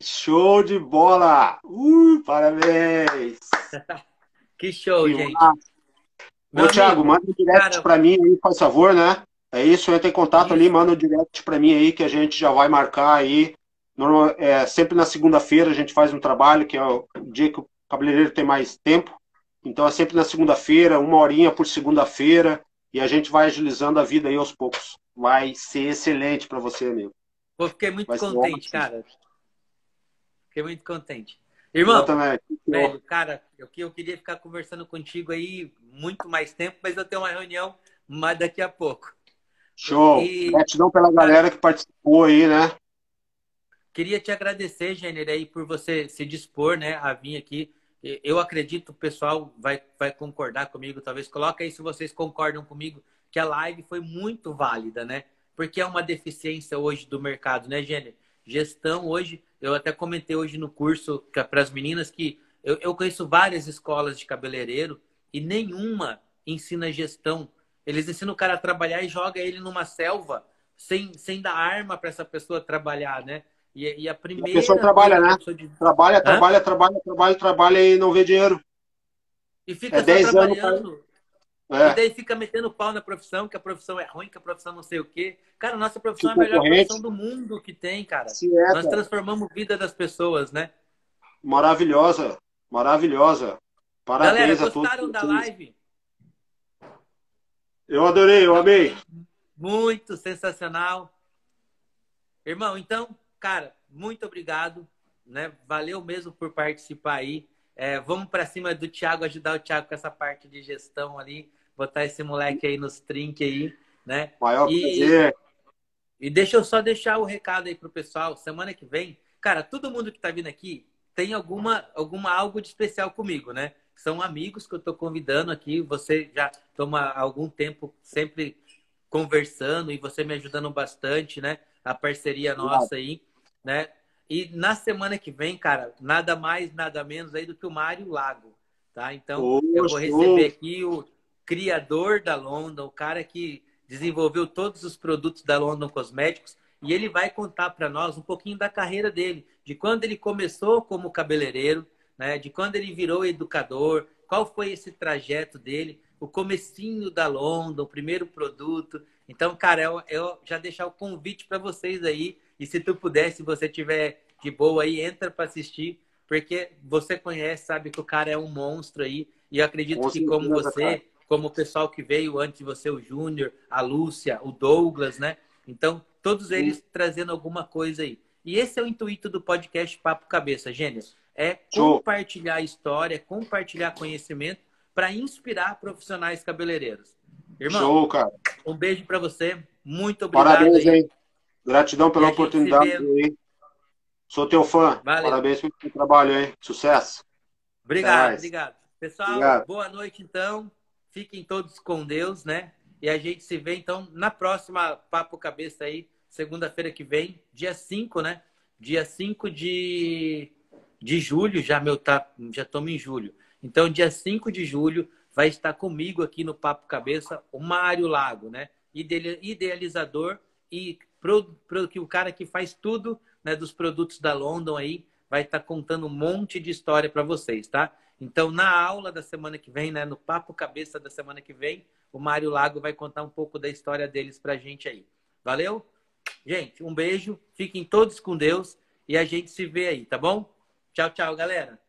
Show de bola! Uh, parabéns! que show, que gente. Ô, Thiago, manda um direct cara... pra mim aí, por favor, né? É isso, entra em contato ali, manda um direct pra mim aí que a gente já vai marcar aí. Normal, é, sempre na segunda-feira a gente faz um trabalho, que é o dia que o cabeleireiro tem mais tempo. Então é sempre na segunda-feira, uma horinha por segunda-feira, e a gente vai agilizando a vida aí aos poucos. Vai ser excelente para você, amigo. Pô, fiquei muito vai contente, cara. Fiquei muito contente. Irmão, velho, cara, eu, eu queria ficar conversando contigo aí muito mais tempo, mas eu tenho uma reunião mas daqui a pouco. Show! E... Gratidão pela galera que participou aí, né? Queria te agradecer, Gênero, aí, por você se dispor, né, a vir aqui eu acredito o pessoal vai, vai concordar comigo, talvez. Coloca aí se vocês concordam comigo que a live foi muito válida, né? Porque é uma deficiência hoje do mercado, né, Gênero? Gestão hoje, eu até comentei hoje no curso para as meninas que eu, eu conheço várias escolas de cabeleireiro e nenhuma ensina gestão. Eles ensinam o cara a trabalhar e joga ele numa selva sem, sem dar arma para essa pessoa trabalhar, né? E, e a primeira. A pessoa trabalha, né? De... Trabalha, Hã? trabalha, trabalha, trabalha, trabalha e não vê dinheiro. E fica é só trabalhando. Anos, é. E daí fica metendo pau na profissão, que a profissão é ruim, que a profissão não sei o quê. Cara, nossa profissão é a melhor profissão do mundo que tem, cara. É, Nós transformamos a vida das pessoas, né? Maravilhosa, maravilhosa. Parabéns Galera, gostaram da live? Eu adorei, eu amei. Muito sensacional. Irmão, então, Cara, muito obrigado. Né? Valeu mesmo por participar aí. É, vamos para cima do Thiago, ajudar o Thiago com essa parte de gestão ali, botar esse moleque aí nos trinques aí, né? Maior e, prazer. E deixa eu só deixar o recado aí pro pessoal. Semana que vem, cara, todo mundo que tá vindo aqui tem alguma, alguma algo de especial comigo, né? São amigos que eu tô convidando aqui. Você já toma algum tempo sempre conversando e você me ajudando bastante, né? A parceria nossa aí né? E na semana que vem, cara, nada mais, nada menos aí do que o Mário Lago, tá? Então, eu vou receber aqui o criador da London, o cara que desenvolveu todos os produtos da London Cosméticos, e ele vai contar para nós um pouquinho da carreira dele, de quando ele começou como cabeleireiro, né? De quando ele virou educador, qual foi esse trajeto dele, o comecinho da London, o primeiro produto. Então, cara, eu, eu já deixar o convite para vocês aí e se tu puder, se você tiver de boa aí, entra para assistir, porque você conhece, sabe que o cara é um monstro aí. E eu acredito que como você, como o pessoal que veio antes de você, o Júnior, a Lúcia, o Douglas, né? Então, todos eles Sim. trazendo alguma coisa aí. E esse é o intuito do podcast Papo Cabeça, Gênesis. É compartilhar história, compartilhar conhecimento para inspirar profissionais cabeleireiros. Irmão, Show, cara. um beijo para você. Muito obrigado. Parabéns, aí. hein? Gratidão pela oportunidade. Sou teu fã. Valeu. Parabéns pelo seu trabalho, hein? Sucesso. Obrigado, obrigado. Pessoal, obrigado. boa noite então. Fiquem todos com Deus, né? E a gente se vê então na próxima Papo Cabeça aí, segunda-feira que vem, dia 5, né? Dia 5 de, de julho, já meu tá, já estamos em julho. Então, dia 5 de julho vai estar comigo aqui no Papo Cabeça o Mário Lago, né? Idealizador e pro, pro, que o cara que faz tudo né, dos produtos da London aí vai estar contando um monte de história para vocês, tá? Então, na aula da semana que vem, né, no Papo Cabeça da semana que vem, o Mário Lago vai contar um pouco da história deles pra gente aí. Valeu? Gente, um beijo, fiquem todos com Deus e a gente se vê aí, tá bom? Tchau, tchau, galera.